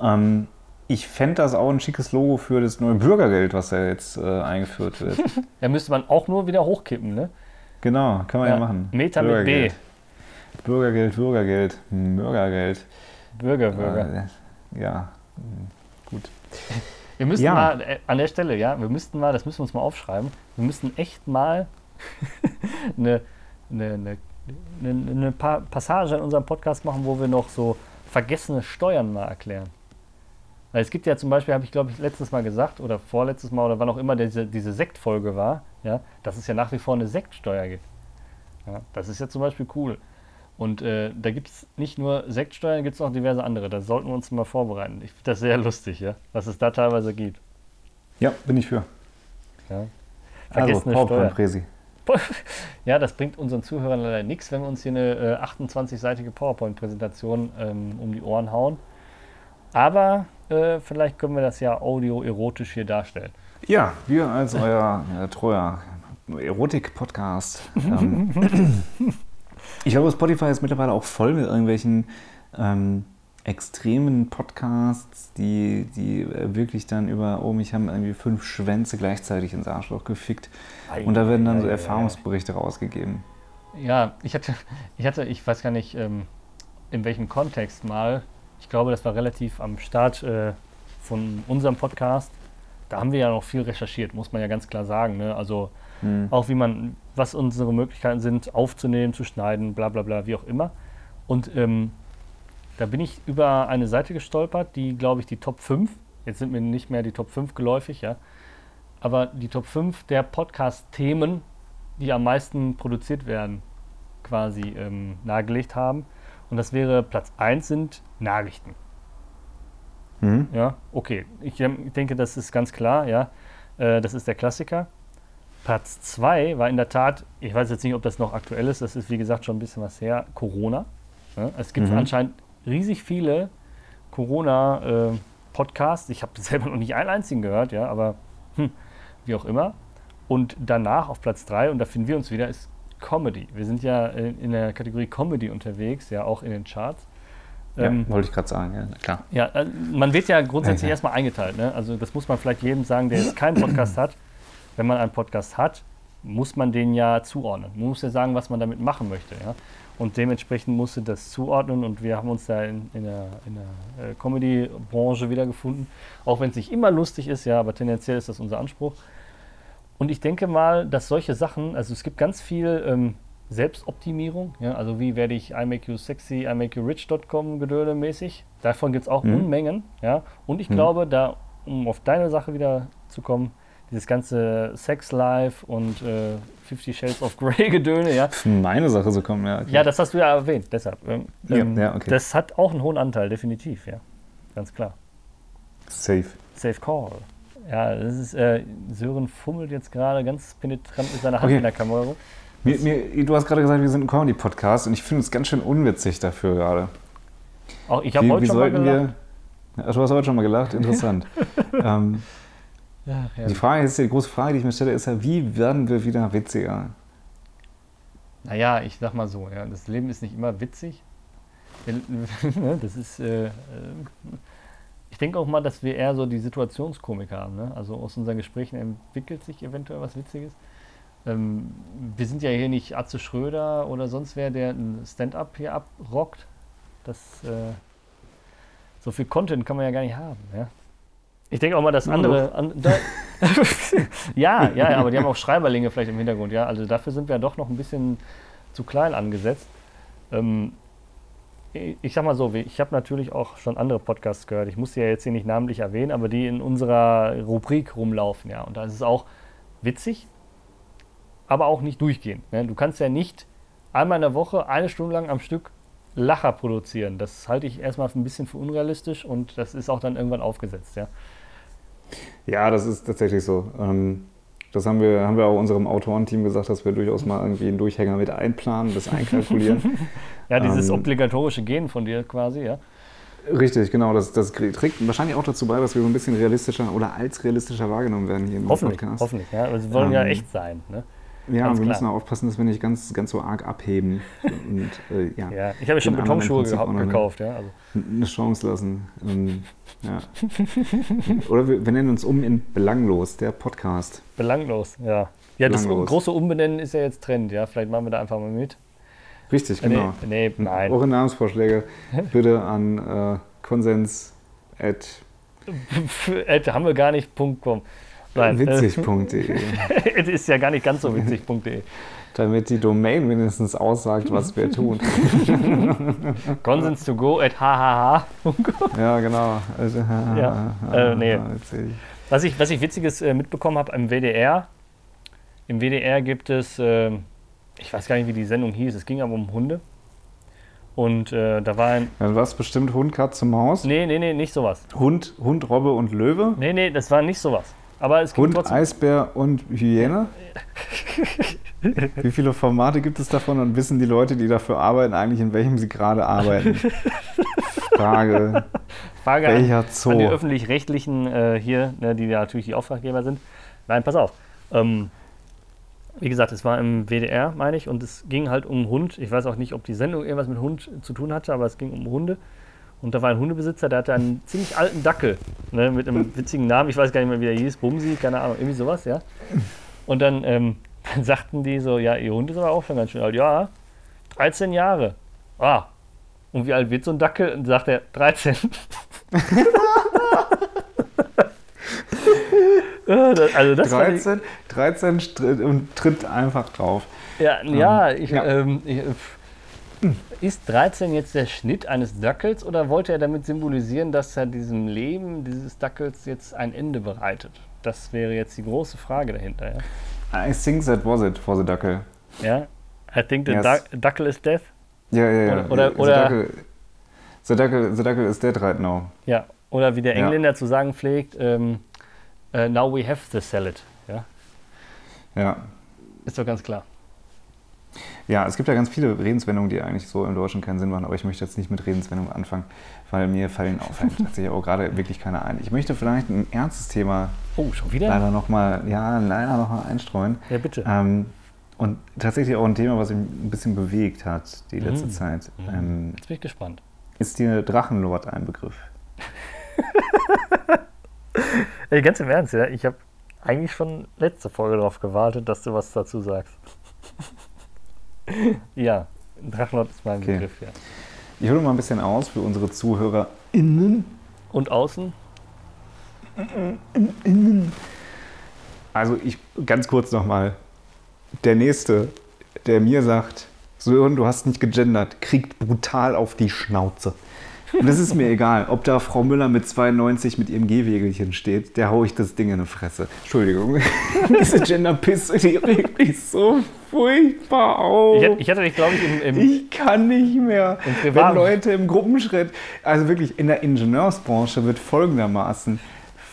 Ähm, ich fände das auch ein schickes Logo für das neue Bürgergeld, was ja jetzt äh, eingeführt wird. (laughs)
da müsste man auch nur wieder hochkippen, ne?
genau, kann man ja,
Ja,
machen.
Meta mit B.
Bürgergeld, Bürgergeld, Bürgergeld.
Bürger, Bürger.
Äh, ja, hm, gut.
Wir müssen
Ja.
mal, äh, an der Stelle, ja, wir müssten mal, das müssen wir uns mal aufschreiben, wir müssten echt mal (laughs) eine, eine, eine, eine, eine Pa- Passage in unserem Podcast machen, wo wir noch so vergessene Steuern mal erklären. Weil es gibt ja zum Beispiel, habe ich glaube ich letztes Mal gesagt, oder vorletztes Mal, oder wann auch immer diese, diese Sektfolge war, ja, dass es ja nach wie vor eine Sektsteuer gibt. Ja, das ist ja zum Beispiel cool. Und äh, da gibt es nicht nur Sektsteuern, gibt es auch diverse andere. Da sollten wir uns mal vorbereiten. Ich finde das sehr lustig, ja, was es da teilweise gibt.
Ja, bin ich für.
Ja.
Also,
Steuer.
PowerPoint-Präsi. (laughs)
Ja, das bringt unseren Zuhörern leider nichts, wenn wir uns hier eine äh, 28-seitige PowerPoint-Präsentation ähm, um die Ohren hauen. Aber äh, vielleicht können wir das ja audio-erotisch hier darstellen.
Ja, wir als euer äh, treuer Erotik-Podcast. Ähm, (laughs) ich glaube, Spotify ist mittlerweile auch voll mit irgendwelchen ähm, extremen Podcasts, die, die äh, wirklich dann über, oh, mich haben irgendwie fünf Schwänze gleichzeitig ins Arschloch gefickt. Und da werden dann so Erfahrungsberichte rausgegeben.
Ja, ich hatte, ich hatte, ich weiß gar nicht, ähm, in welchem Kontext mal. Ich glaube, das war relativ am Start äh, von unserem Podcast. Da haben wir ja noch viel recherchiert, muss man ja ganz klar sagen. Ne? Also
Hm.
auch wie man, was unsere Möglichkeiten sind, aufzunehmen, zu schneiden, bla bla bla, wie auch immer. Und ähm, da bin ich über eine Seite gestolpert, die, glaube ich, die Top 5, jetzt sind mir nicht mehr die Top 5 geläufig, ja, aber die Top 5 der Podcast-Themen, die am meisten produziert werden, quasi ähm, nahegelegt haben. Und das wäre Platz 1 sind Nachrichten.
Mhm.
Ja, okay. Ich, ähm, ich denke, das ist ganz klar, ja. Äh, das ist der Klassiker. Platz 2 war in der Tat, ich weiß jetzt nicht, ob das noch aktuell ist, das ist wie gesagt schon ein bisschen was her, Corona. Ja, es gibt
Mhm.
anscheinend riesig viele Corona-Podcasts. ich habe (laughs) selber noch nicht einen einzigen gehört, ja, aber hm, wie auch immer. Und danach auf Platz 3, und da finden wir uns wieder, ist Comedy. Wir sind ja in, der Kategorie Comedy unterwegs, ja auch in den Charts. Ähm,
ja, wollte ich gerade sagen, ja, klar.
ja, äh, man wird ja grundsätzlich
Ja, ja.
erstmal eingeteilt. Ne? Also das muss man vielleicht jedem sagen, der jetzt keinen Podcast hat. Wenn man einen Podcast hat, muss man den ja zuordnen. Man muss ja sagen, was man damit machen möchte. Ja? Und dementsprechend musste das zuordnen und wir haben uns da in, in der, in der äh, Comedy-Branche wiedergefunden. Auch wenn es nicht immer lustig ist, ja, aber tendenziell ist das unser Anspruch. Und ich denke mal, dass solche Sachen, also es gibt ganz viel ähm, Selbstoptimierung, ja, also wie werde ich I make you sexy, I make you rich.com gedöde mäßig. Davon gibt es auch
Mhm.
Unmengen, ja. Und ich
Mhm.
glaube, da, um auf deine Sache wieder zu kommen, dieses ganze Sex Life und äh, Fifty Shades of Grey (laughs) gedöne, ja.
Meine Sache so kommen, ja. okay.
Ja, das hast du ja erwähnt, deshalb. Ähm,
Ja,
ähm,
ja, okay.
Das hat auch einen hohen Anteil, definitiv, ja. Ganz klar.
Safe.
Safe Call. Ja, das ist, äh, Sören fummelt jetzt gerade ganz penetrant mit seiner Hand
Okay.
in der Kamera. rum.
Mir, mir, du hast gerade gesagt, wir sind ein Comedy-Podcast und ich finde es ganz schön unwitzig dafür gerade.
Auch ich habe heute
wie
schon mal gelacht.
wir. Ach, du hast heute schon mal gelacht, interessant. (laughs) ähm,
Ja, ja.
die Frage ist, die große Frage, die ich mir stelle, ist ja, wie werden wir wieder witziger?
Naja, ich sag mal so, ja, das Leben ist nicht immer witzig. Wir- (laughs) das ist, äh, äh, ich denke auch mal, dass wir eher so die Situationskomik haben. Ne? Also aus unseren Gesprächen entwickelt sich eventuell was Witziges. Ähm, wir sind ja hier nicht Atze Schröder oder sonst wer, der ein Stand-up hier abrockt. Das, äh, so viel Content kann man ja gar nicht haben. Ja? Ich denke auch mal, dass
Ja,
andere. An, da, (laughs) ja, ja, aber die haben auch Schreiberlinge vielleicht im Hintergrund. Ja, also dafür sind wir doch noch ein bisschen zu klein angesetzt. Ähm, ich sag mal so, ich habe natürlich auch schon andere Podcasts gehört. Ich muss die ja jetzt hier nicht namentlich erwähnen, aber die in unserer Rubrik rumlaufen, ja. Und da ist es auch witzig, aber auch nicht durchgehend. Ne? Du kannst ja nicht einmal in der Woche eine Stunde lang am Stück Lacher produzieren. Das halte ich erstmal ein bisschen für unrealistisch und das ist auch dann irgendwann aufgesetzt, ja.
Ja, das ist tatsächlich so. Ähm, das haben wir, haben wir auch unserem Autorenteam gesagt, dass wir durchaus mal irgendwie einen Durchhänger mit einplanen, das einkalkulieren. (laughs)
Ja, dieses
Ähm,
obligatorische Gehen von dir quasi, ja.
Richtig, genau. Das, das trägt wahrscheinlich auch dazu bei, dass wir so ein bisschen realistischer oder als realistischer wahrgenommen werden hier im
Hoffentlich,
Podcast.
hoffentlich. Ja. Aber sie wollen ja
Ähm,
echt sein. Ne?
Ja,
Ganz
wir
klar.
müssen auch aufpassen, dass wir nicht ganz, ganz so arg abheben und äh, ja, (laughs)
Ja, ich habe ja schon Betonschuhe gekauft, ja. Also,
eine Chance lassen. Ähm, ja. Oder wir, wir nennen uns um in Belanglos, der Podcast.
belanglos, ja. Ja, das
Belanglos.
große Umbenennen ist ja jetzt Trend, ja. Vielleicht machen wir da einfach mal mit.
Richtig,
Äh,
genau.
Nee, nee nein.
Eure Namensvorschläge bitte an äh, konsens at (laughs)
äh, haben wir gar nicht .com. Nein,
witzig.de, (laughs)
es ist ja gar nicht ganz so witzig.de.
damit die Domain mindestens aussagt, was wir tun. (laughs)
Consens to go at hhh.
Ja, genau. Also,
Ja, äh, nee. Was ich, was ich Witziges äh, mitbekommen habe im WDR, im WDR gibt es, äh, ich weiß gar nicht, wie die Sendung hieß, es ging aber um Hunde. Und äh, da war ein,
Dann war es bestimmt Hund, Katze, Maus.
nee, nee, nee, nicht sowas.
Hund, Hund, Robbe und Löwe.
Nee, nee, das war nicht sowas. Aber es ging
Hund,
trotzdem.
Eisbär und Hyäne. (laughs) Wie viele Formate gibt es davon und wissen die Leute, die dafür arbeiten, eigentlich in welchem sie gerade arbeiten? (laughs) Frage.
Frage an,
Welcher
an die
Zoo?
öffentlich-rechtlichen äh, hier, ne, die ja natürlich die Auftraggeber sind. Nein, pass auf. Ähm, wie gesagt, es war im WDR, meine ich, und es ging halt um Hund. Ich weiß auch nicht, ob die Sendung irgendwas mit Hund zu tun hatte, aber es ging um Hunde. Und da war ein Hundebesitzer, der hatte einen (laughs) ziemlich alten Dackel ne, mit einem witzigen Namen. Ich weiß gar nicht mehr, wie der hieß. Bumsi, keine Ahnung, irgendwie sowas, ja. Und dann, ähm, (laughs) dann sagten die so: Ja, ihr Hund ist aber auch schon ganz schön alt. Ja, 13 Jahre. Ah. Und wie alt wird so ein Dackel? Und sagt er: 13. (laughs) Ja, also das fand ich-
13, 13 str- und tritt einfach drauf.
Ja, ja, ich,
ja.
Ähm, ich, äh, ist 13 jetzt der Schnitt eines Dackels oder wollte er damit symbolisieren, dass er diesem Leben dieses Dackels jetzt ein Ende bereitet? Das wäre jetzt die große Frage dahinter.
I think that was it for the Dackel.
Ja, ja? I think the
Yes.
duck, Dackel is death.
Ja, ja, ja.
Oder- oder-
the, Dackel, the, Dackel, the Dackel is dead right now.
Ja, oder wie der
Ja.
Engländer zu sagen pflegt, ähm, äh, now we have the salad. Ja,
Ja.
ist doch ganz klar.
Ja, es gibt ja ganz viele Redenswendungen, die eigentlich so im Deutschen keinen Sinn machen, aber ich möchte jetzt nicht mit Redenswendungen anfangen, weil mir fallen auf tatsächlich auch gerade wirklich keine ein. Ich möchte vielleicht ein ernstes Thema
Oh, schon wieder?
leider nochmal, ja, leider noch mal einstreuen.
Ja, bitte.
Ähm, und tatsächlich auch ein Thema, was mich ein bisschen bewegt hat die letzte
Mhm.
Zeit.
Mhm.
Ähm,
Jetzt bin ich gespannt.
ist dir Drachenlord ein Begriff? (laughs)
Ey, ganz im Ernst, ja. Ich habe eigentlich schon letzte Folge darauf gewartet, dass du was dazu sagst. (laughs) ja, Drachenlord ist mein
Okay.
Begriff, ja.
Ich hole mal ein bisschen aus für unsere ZuhörerInnen.
Und außen?
Also ich ganz kurz nochmal. Der nächste, der mir sagt, Sören, du hast nicht gegendert, kriegt brutal auf die Schnauze. Und es ist mir egal, ob da Frau Müller mit 92 mit ihrem Gehwegelchen steht, der hau ich das Ding in die Fresse. Entschuldigung. (laughs) Diese Gender-Pisse, die regt mich so furchtbar auf.
Ich, ich hatte dich, glaube ich, im, im
Ich kann nicht mehr.
Im
Wenn. Leute im Gruppenschritt, also wirklich in der Ingenieursbranche wird folgendermaßen,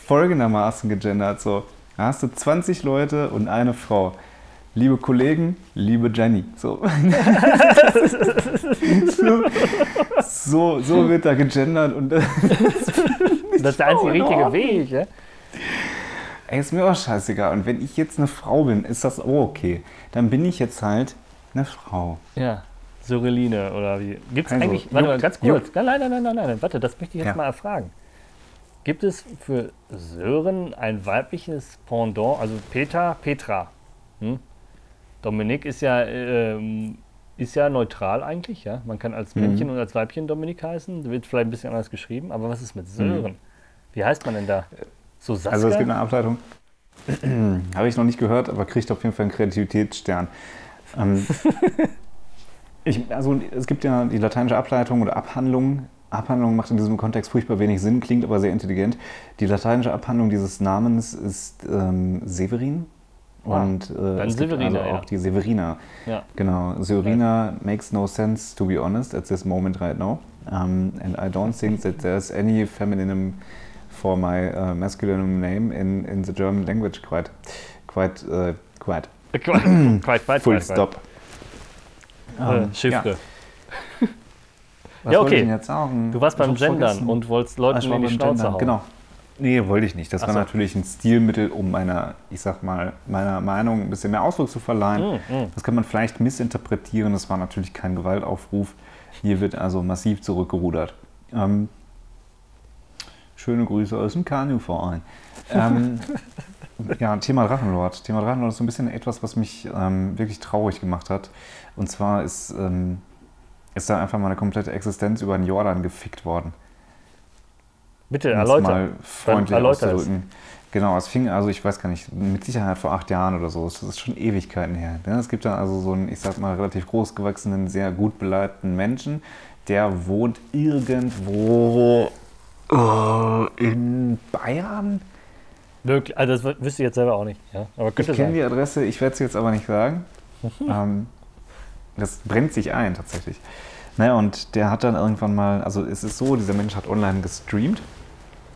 folgendermaßen gegendert. So, da hast du 20 Leute und eine Frau. Liebe Kollegen, liebe Jenny. So, so, (laughs) so, so wird da gegendert und das
das ist der einzige
in
richtige. Weg, ja?
Ey, ist mir auch scheißegal. Und wenn ich jetzt eine Frau bin, ist das auch okay. Dann bin ich jetzt halt eine Frau.
Ja. Cyrilline oder wie? Gibt es
Also,
eigentlich, warte mal, ganz kurz. Nein, nein, nein, nein, nein, nein, warte, das möchte ich jetzt
Ja.
mal erfragen. Gibt es für Sören ein weibliches Pendant, also Peter, Petra? Hm? Dominik ist ja, ähm, ist ja neutral eigentlich, ja. Man kann als
Mhm.
Männchen und als Weibchen Dominik heißen, wird vielleicht ein bisschen anders geschrieben, aber was ist mit Sören? Wie heißt man denn da? So Saskia?
Also es gibt eine Ableitung. (clears throat) Habe ich noch nicht gehört, aber kriegt auf jeden Fall einen Kreativitätsstern. Ähm, (laughs) ich, also es gibt ja die lateinische Ableitung oder Abhandlung. Abhandlung macht in diesem Kontext furchtbar wenig Sinn, klingt aber sehr intelligent. Die lateinische Abhandlung dieses Namens ist ähm, Severin.
Ah,
Und äh, es gibt
Severina,
also auch
ja.
die Severina.
ja.
Genau, Severina makes no sense to be honest at this moment right now. Um, and I don't think that there's any feminine for my uh, masculine name in, in the German language quite, quite, uh, quite. (coughs)
Quite, quite, quite,
Full
quite.
stop.
Äh, Chiffre.
ja. Was
Ja, okay.
ich denn jetzt sagen?
Du warst beim Gendern
vergessen.
und wolltest
Ah,
Leuten
war
in die Schnauze hauen.
Genau. Nee, wollte ich nicht. Das
Ach
war
so.
natürlich ein Stilmittel, um meiner, ich sag mal, meiner Meinung ein bisschen mehr Ausdruck zu verleihen.
Mm, mm.
Das kann man vielleicht missinterpretieren. Das war natürlich kein Gewaltaufruf. Hier wird also massiv zurückgerudert. Ähm, schöne Grüße aus dem Kanu-Verein. Ähm, (laughs) ja, Thema Drachenlord. Thema Drachenlord ist so ein bisschen etwas, was mich ähm, wirklich traurig gemacht hat. Und zwar ist, ähm, ist da einfach meine komplette Existenz über den Jordan gefickt worden.
Bitte,
es
erläuter.
mal freundlich auszudrücken. Genau, es fing, also ich weiß gar nicht, mit Sicherheit vor acht Jahren oder so. Das ist schon Ewigkeiten her. ne? Es gibt da also so einen, ich sag mal, relativ großgewachsenen, sehr gut beleibten Menschen, der wohnt irgendwo äh, in Bayern.
Wirklich, also das wü- wüsste ich jetzt selber auch nicht. Ja? Aber
Ich kenne die Adresse, ich werde es jetzt aber nicht sagen. (laughs) ähm, das brennt sich ein tatsächlich. Naja, und der hat dann irgendwann mal, also es ist so, dieser Mensch hat online gestreamt.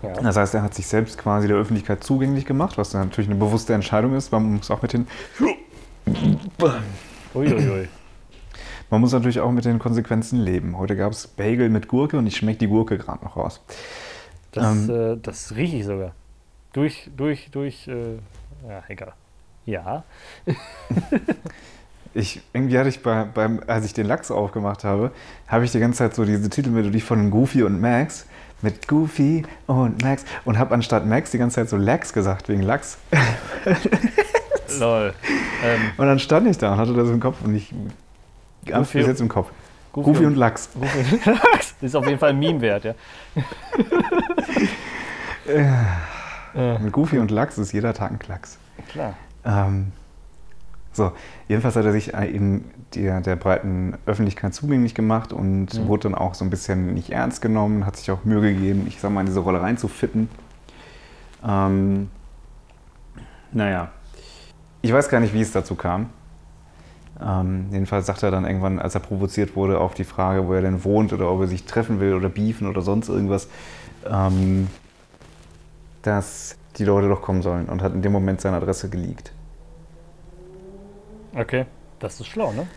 Ja.
Das heißt, er hat sich selbst quasi der Öffentlichkeit zugänglich gemacht, was dann natürlich eine bewusste Entscheidung ist. Man muss auch mit den,
Uiuiui.
man muss natürlich auch mit den Konsequenzen leben. Heute gab es Bagel mit Gurke und ich schmecke die Gurke gerade noch raus.
Das,
Ähm.
äh, das rieche ich sogar. Durch, durch, durch, äh, ja, egal. Ja. (laughs)
Ich, irgendwie hatte ich bei, beim, als ich den Lachs aufgemacht habe, habe ich die ganze Zeit so diese Titelmelodie von Goofy und Max mit Goofy und Max und habe anstatt Max die ganze Zeit so Lax gesagt wegen Lachs. (laughs)
Lol. Ähm,
Und dann stand ich da und hatte das im Kopf und ich habe
Goofy-
bis jetzt im Kopf. Goofy und Lachs.
Goofy und Lachs. (laughs) Ist auf jeden Fall ein Meme wert, ja. äh,
Mit Goofy und Lachs ist jeder Tag ein Klacks.
klar.
Ähm, so, jedenfalls hat er sich äh, eben der, der breiten Öffentlichkeit zugänglich gemacht und
Mhm.
wurde dann auch so ein bisschen nicht ernst genommen, hat sich auch Mühe gegeben, ich sag mal, in diese Rolle reinzufitten. Ähm, naja, ich weiß gar nicht, wie es dazu kam. Ähm, jedenfalls sagt er dann irgendwann, als er provoziert wurde, auf die Frage, wo er denn wohnt oder ob er sich treffen will oder beefen oder sonst irgendwas, ähm, dass die Leute doch kommen sollen und hat in dem Moment seine Adresse geleakt.
Okay, das ist schlau, ne?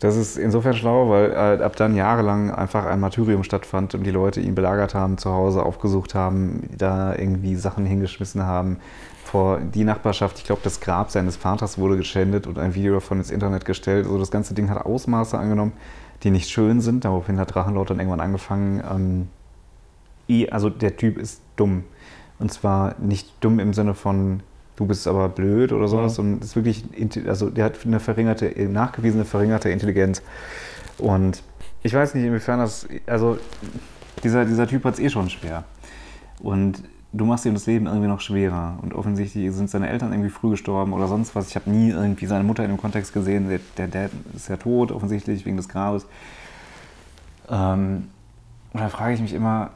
Das ist insofern schlau, weil äh, ab dann jahrelang einfach ein Martyrium stattfand und die Leute ihn belagert haben, zu Hause aufgesucht haben, da irgendwie Sachen hingeschmissen haben. Vor die Nachbarschaft, ich glaube, das Grab seines Vaters wurde geschändet und ein Video davon ins Internet gestellt. Also das ganze Ding hat Ausmaße angenommen, die nicht schön sind. Daraufhin hat Drachenlord dann irgendwann angefangen. Ähm, also der Typ ist dumm. Und zwar nicht dumm im Sinne von, du bist aber blöd oder sowas,
Ja.
sondern ist wirklich, also der hat eine verringerte, nachgewiesene verringerte Intelligenz. Und ich weiß nicht, inwiefern das, also dieser, dieser Typ hat es eh schon schwer. Und du machst ihm das Leben irgendwie noch schwerer. Und offensichtlich sind seine Eltern irgendwie früh gestorben oder sonst was. Ich habe nie irgendwie seine Mutter in dem Kontext gesehen. Der, der Dad ist ja tot, offensichtlich, wegen des Grabes. Ähm, und da frage ich mich immer,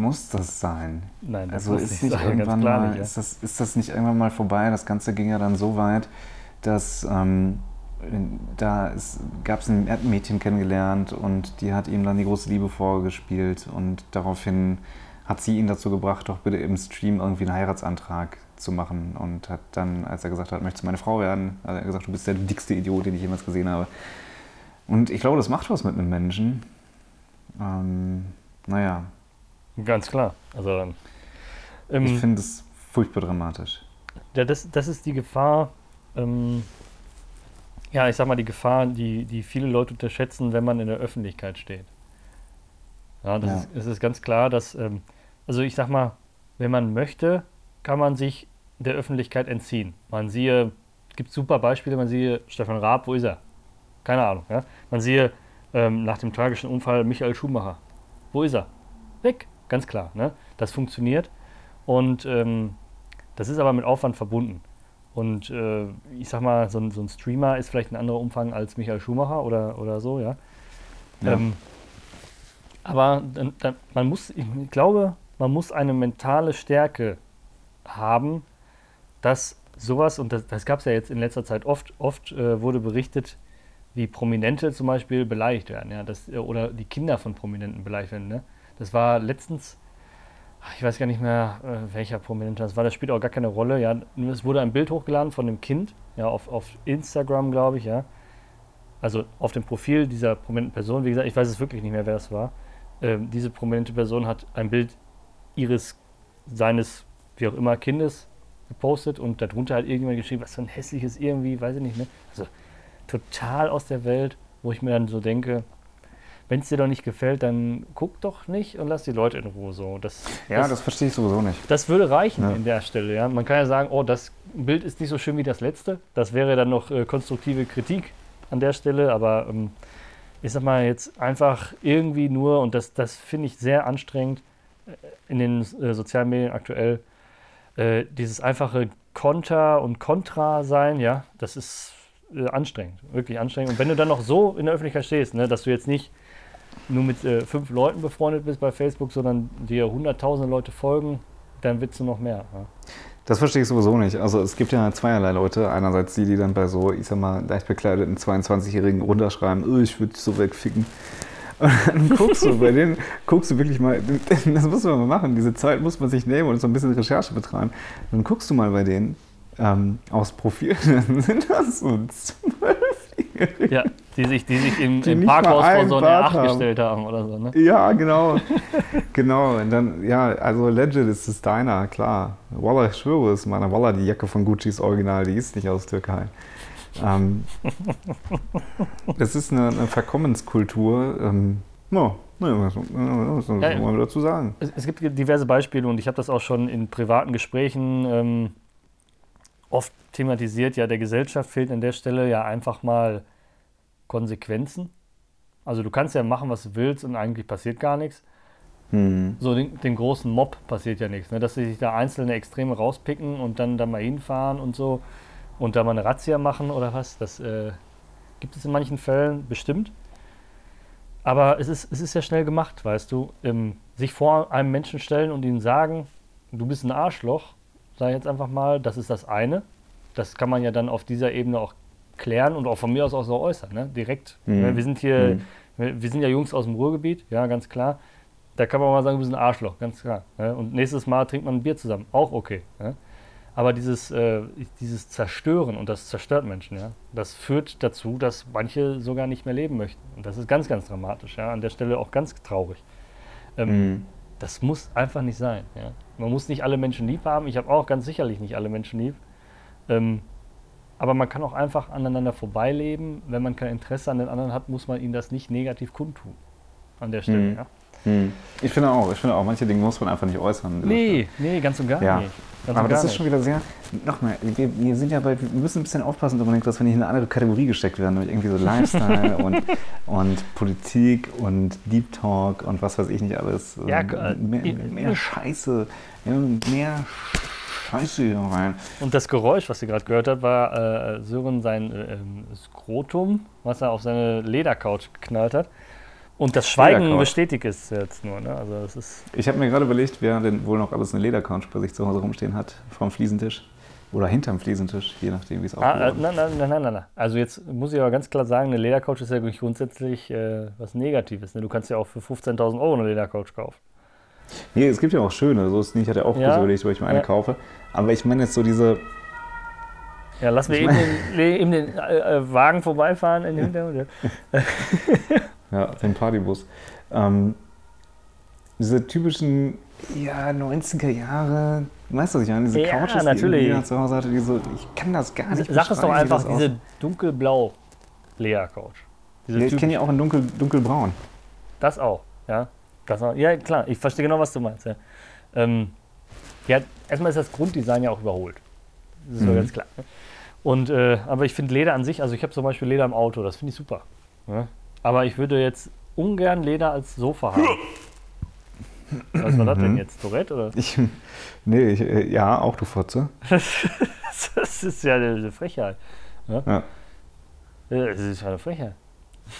muss das sein?
Nein, das
Also
muss
ist
nicht sein,
irgendwann
klar
mal,
nicht, ja.
ist, das, ist das nicht irgendwann mal vorbei? Das Ganze ging ja dann so weit, dass ähm, da gab es ein Mädchen kennengelernt und die hat ihm dann die große Liebe vorgespielt und daraufhin hat sie ihn dazu gebracht, doch bitte im Stream irgendwie einen Heiratsantrag zu machen und hat dann, als er gesagt hat, möchtest du meine Frau werden, hat er gesagt, du bist der dickste Idiot, den ich jemals gesehen habe. Und ich glaube, das macht was mit einem Menschen. Ähm, naja,
Ganz klar. Also, ähm,
ich finde es furchtbar dramatisch.
Ja, das, das ist die Gefahr, ähm, ja, ich sag mal, die Gefahr, die, die viele Leute unterschätzen, wenn man in der Öffentlichkeit steht. Ja, das
Ja.
Ist, es ist ganz klar, dass, ähm, also ich sag mal, wenn man möchte, kann man sich der Öffentlichkeit entziehen. Man siehe, es gibt super Beispiele, man siehe Stefan Raab, wo ist er? Keine Ahnung. Ja? Man siehe ähm, nach dem tragischen Unfall Michael Schumacher. Wo ist er? Weg, ganz klar. Ne? Das funktioniert und ähm, das ist aber mit Aufwand verbunden. Und äh, ich sag mal, so ein, so ein Streamer ist vielleicht ein anderer Umfang als Michael Schumacher oder, oder so, ja.
Ja.
Ähm, aber dann, dann, man muss, ich glaube, man muss eine mentale Stärke haben, dass sowas, und das, das gab es ja jetzt in letzter Zeit oft, oft äh, wurde berichtet, wie Prominente zum Beispiel beleidigt werden, ja, das, äh, oder die Kinder von Prominenten beleidigt werden. Ne? Das war letztens, ich weiß gar nicht mehr, äh, welcher Prominente das war, das spielt auch gar keine Rolle. Ja. Es wurde ein Bild hochgeladen von dem Kind, ja, auf, auf Instagram, glaube ich, ja. Also auf dem Profil dieser prominenten Person, wie gesagt, ich weiß es wirklich nicht mehr, wer das war. Ähm, diese prominente Person hat ein Bild ihres, seines, wie auch immer, Kindes gepostet und darunter hat irgendjemand geschrieben, was für ein hässliches irgendwie, weiß ich nicht, ne? Also total aus der Welt, wo ich mir dann so denke, wenn es dir doch nicht gefällt, dann guck doch nicht und lass die Leute in Ruhe so. Das,
Ja, das,
das,
verstehe ich sowieso nicht.
das würde reichen
Ja.
in der Stelle. Ja? Man kann ja sagen, oh, das Bild ist nicht so schön wie das letzte. Das wäre dann noch äh, konstruktive Kritik an der Stelle, aber ähm, ich sag mal jetzt einfach irgendwie nur, und das, das finde ich sehr anstrengend äh, in den äh, sozialen Medien aktuell, äh, dieses einfache Konter und Kontra sein, ja, das ist äh, anstrengend, wirklich anstrengend. Und wenn du dann noch so in der Öffentlichkeit stehst, ne, dass du jetzt nicht nur mit äh, fünf Leuten befreundet bist bei Facebook, sondern dir hunderttausende Leute folgen, dann willst du noch mehr. Ja.
Das verstehe ich sowieso nicht. Also es gibt ja zweierlei Leute. Einerseits die, die dann bei so, ich sag mal, leicht bekleideten 22-Jährigen runterschreiben, oh, ich würde dich so wegficken. (laughs) Und dann guckst du bei denen, guckst du wirklich mal, das muss man mal machen, diese Zeit muss man sich nehmen und so ein bisschen Recherche betreiben. Dann guckst du mal bei denen ähm, aufs Profil, (laughs) dann sind das so (laughs)
Ja, die sich, die sich im,
Die
im Parkhaus vor so eine
Bart
8
haben.
gestellt haben oder so. Ne?
Ja, genau. (laughs) genau. Und dann, ja, also legit ist es deiner, klar. Wallah, ich schwöre es, meiner Wallah, die Jacke von Gucci ist original, die ist nicht aus Türkei. Ähm, (laughs) das ist eine, eine Verkommenskultur. Ähm, ja, ja, was, was
Ja,
man dazu sagen?
Es, es gibt diverse Beispiele und ich habe das auch schon in privaten Gesprächen ähm, oft thematisiert. Ja, der Gesellschaft fehlt an der Stelle ja einfach mal Konsequenzen. Also du kannst ja machen, was du willst und eigentlich passiert gar nichts.
Hm.
So den, den großen Mob passiert ja nichts. Ne? Dass sich da einzelne Extreme rauspicken und dann da mal hinfahren und so und da mal eine Razzia machen oder was, das äh, gibt es in manchen Fällen bestimmt. Aber es ist, es ist ja schnell gemacht, weißt du. Ähm, sich vor einem Menschen stellen und ihm sagen, du bist ein Arschloch, sag ich jetzt einfach mal, das ist das eine. Das kann man ja dann auf dieser Ebene auch klären und auch von mir aus auch so äußern, ne? direkt.
Mhm.
Wir sind hier,
Mhm.
wir, sind ja Jungs aus dem Ruhrgebiet, ja, ganz klar. Da kann man mal sagen, du bist ein Arschloch, ganz klar. Ne? Und nächstes Mal trinkt man ein Bier zusammen, auch okay. Ne? Aber dieses, äh, dieses Zerstören, und das zerstört Menschen, ja, das führt dazu, dass manche sogar nicht mehr leben möchten. Und das ist ganz, ganz dramatisch, ja, an der Stelle auch ganz traurig. Ähm,
Hm.
Das muss einfach nicht sein. Ja. Man muss nicht alle Menschen lieb haben. Ich habe auch ganz sicherlich nicht alle Menschen lieb. Ähm, aber man kann auch einfach aneinander vorbeileben. Wenn man kein Interesse an den anderen hat, muss man ihnen das nicht negativ kundtun. An der Stelle,
Mhm.
ja.
Hm. Ich finde auch, ich finde auch, manche Dinge muss man einfach nicht äußern.
Nee, nee, ganz und gar
Ja.
nicht. Ganz
Aber das ist schon wieder sehr. Nochmal, wir, wir sind ja bei, wir müssen ein bisschen aufpassen, Dominik, dass wir nicht in eine andere Kategorie gesteckt werden, nämlich irgendwie so Lifestyle (laughs) und, und Politik und Deep Talk und was weiß ich nicht alles.
Ja,
Ähm,
äh,
mehr, mehr Scheiße, mehr, mehr Scheiße hier rein.
Und das Geräusch, was ihr gerade gehört habt, war äh, Sören sein äh, ähm, Skrotum, was er auf seine Ledercouch geknallt hat. Und das Schweigen bestätigt es jetzt nur. Ne? Also das ist
Ich habe mir gerade überlegt, wer denn wohl noch alles eine Ledercouch bei sich zu Hause rumstehen hat, vorm Fliesentisch oder hinterm Fliesentisch, je nachdem, wie es
Ah, äh, nein, nein, nein, nein, nein. Also jetzt muss ich aber ganz klar sagen, eine Ledercouch ist ja grundsätzlich äh, was Negatives. Ne? Du kannst ja auch für 15.000 Euro eine Ledercouch kaufen.
Nee, es gibt ja auch schöne, so ist es nicht, ich hatte auch
Ja.
kurz überlegt, ob ich mir eine
Ja.
kaufe. Aber ich meine jetzt so diese,
Ja, lassen wir
Ich
eben den, (laughs) eben den äh, äh, Wagen vorbeifahren in den Hintergrund. (laughs) (laughs) Ja.
Den Partybus. Ähm, diese typischen, ja, 90er Jahre, weißt du, was ich meine? Diese
Ja,
Couches,
natürlich.
die jeder zu Hause hatte, die so, ich kann das gar nicht
Sag es doch einfach, diese dunkelblau Ledercouch. Diese
Ja, ich kenne ja auch in dunkel, dunkelbraun.
Das auch, ja. Das auch. Ja, klar, ich verstehe genau, was du meinst. Ja, ähm, ja erstmal ist das Grunddesign ja auch überholt. Das ist
Mhm.
ganz klar. ne? Und, äh, aber ich finde Leder an sich, also ich habe zum Beispiel Leder im Auto, das finde ich super. Ja? Aber ich würde jetzt ungern Leder als Sofa haben. Was war das denn
Mhm.
jetzt? Tourette? Oder?
Ich, nee, ich, äh, ja, auch du Fotze. (laughs)
Das ist ja eine Frechheit. Ja?
Ja.
Ja, Das ist ja eine Frechheit.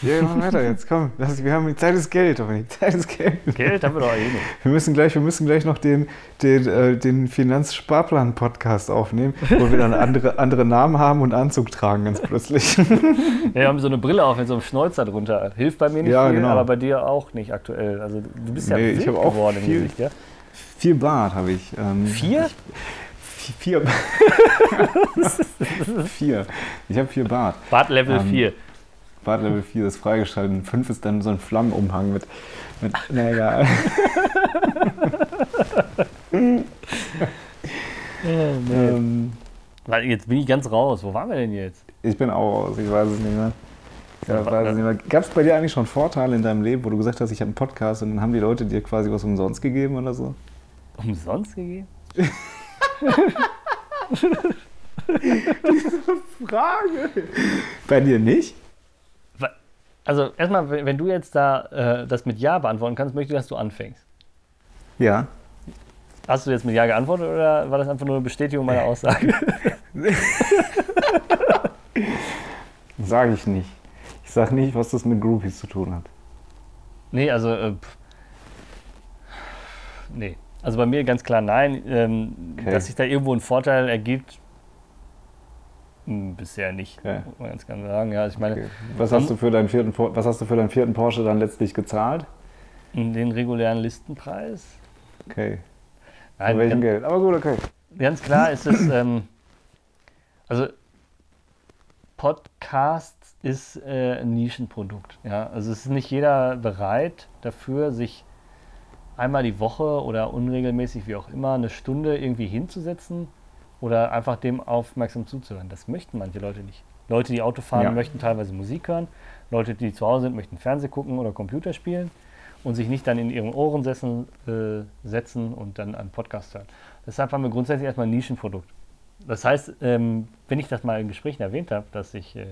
Ja, mach weiter jetzt, komm. Das, wir haben die Zeit ist Geld, die Zeit ist Geld.
Geld haben wir doch eh nicht.
Wir müssen gleich, wir müssen gleich noch den, den, äh, den Finanzsparplan-Podcast aufnehmen, wo wir dann andere, andere Namen haben und Anzug tragen, ganz plötzlich.
Ja, wir haben so eine Brille auf mit so einem Schnäuzer drunter. Hilft bei mir nicht
Ja,
viel,
genau.
aber bei dir auch nicht aktuell. Also du bist ja
Nee, ich auch
geworden im
viel-
Gesicht, ja?
Vier Bart habe ich. Ähm,
Vier?
Vier. (laughs) vier. Ich habe vier Bart.
Bart Level
Ähm,
4.
Bart Level 4 ist freigeschaltet. Und 5 ist dann so ein Flammenumhang mit. mit na egal. (laughs) (laughs) ähm,
Warte, Jetzt bin ich ganz raus. Wo waren wir denn jetzt?
ich bin auch raus, ich weiß es nicht mehr. Ja. Gab es bei dir eigentlich schon Vorteile in deinem Leben, wo du gesagt hast, ich habe einen Podcast und dann haben die Leute dir quasi was umsonst gegeben oder so?
Umsonst gegeben? (laughs)
Frage. Bei dir nicht?
Also erstmal, wenn du jetzt da äh, das mit Ja beantworten kannst, möchte ich, dass du anfängst.
Ja.
Hast du jetzt mit Ja geantwortet oder war das einfach nur eine Bestätigung meiner Aussage? (laughs)
Sage ich nicht. Ich sage nicht, was das mit Groupies zu tun hat.
nee, also äh, nee. Also bei mir ganz klar nein. Ähm,
Okay.
Dass sich da irgendwo ein Vorteil ergibt, bisher nicht.
Okay.
Muss man ganz klar sagen. Ja, ich meine,
Okay. Was, hast du für deinen vierten, was hast du für deinen vierten Porsche dann letztlich gezahlt?
den regulären Listenpreis.
Okay.
Nein,
Von welchem
ganz,
Geld? Aber gut, okay.
ganz klar ist es, ähm, also Podcasts ist äh, ein Nischenprodukt. Ja? Also es ist nicht jeder bereit dafür, sich einmal die Woche oder unregelmäßig, wie auch immer, eine Stunde irgendwie hinzusetzen oder einfach dem aufmerksam zuzuhören. Das möchten manche Leute nicht. Leute, die Auto fahren,
Ja.
möchten teilweise Musik hören. Leute, die zu Hause sind, möchten Fernsehen gucken oder Computer spielen und sich nicht dann in ihren Ohren setzen, äh, setzen und dann einen Podcast hören. Deshalb haben wir grundsätzlich erstmal ein Nischenprodukt. Das heißt, ähm, wenn ich das mal in Gesprächen erwähnt habe, dass ich äh,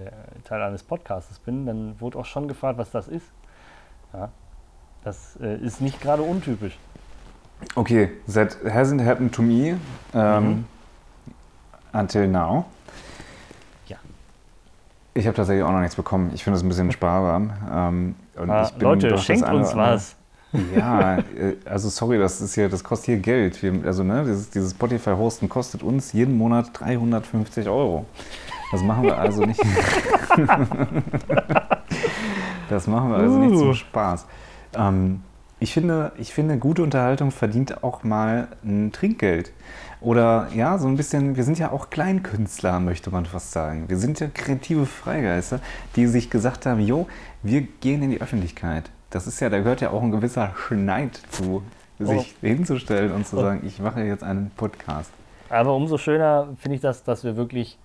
Teil eines Podcasts bin, dann wurde auch schon gefragt, was das ist. Ja, das äh, ist nicht gerade untypisch.
Okay, that hasn't happened to me ähm,
Mhm.
Until now.
Ja.
Ich habe tatsächlich auch noch nichts bekommen. Ich finde es ein bisschen sparsam. Ähm,
Ah, Leute, schenkt uns
andere-
was.
Ja, äh, also sorry, das ist hier, das kostet hier Geld. Wir, also ne, dieses, dieses Spotify-Hosten kostet uns jeden Monat 350 Euro. Das machen wir also nicht. (laughs) das machen wir also nicht
Uh.
zum Spaß. Ähm, ich finde, ich finde, gute Unterhaltung verdient auch mal ein Trinkgeld. Oder ja, so ein bisschen, wir sind ja auch Kleinkünstler, möchte man fast sagen. Wir sind ja kreative Freigeister, die sich gesagt haben, jo, wir gehen in die Öffentlichkeit. Das ist ja, da gehört ja auch ein gewisser Schneid zu, sich hinzustellen und zu
Oh.
sagen, ich mache jetzt einen Podcast.
Aber umso schöner finde ich das, dass wir wirklich,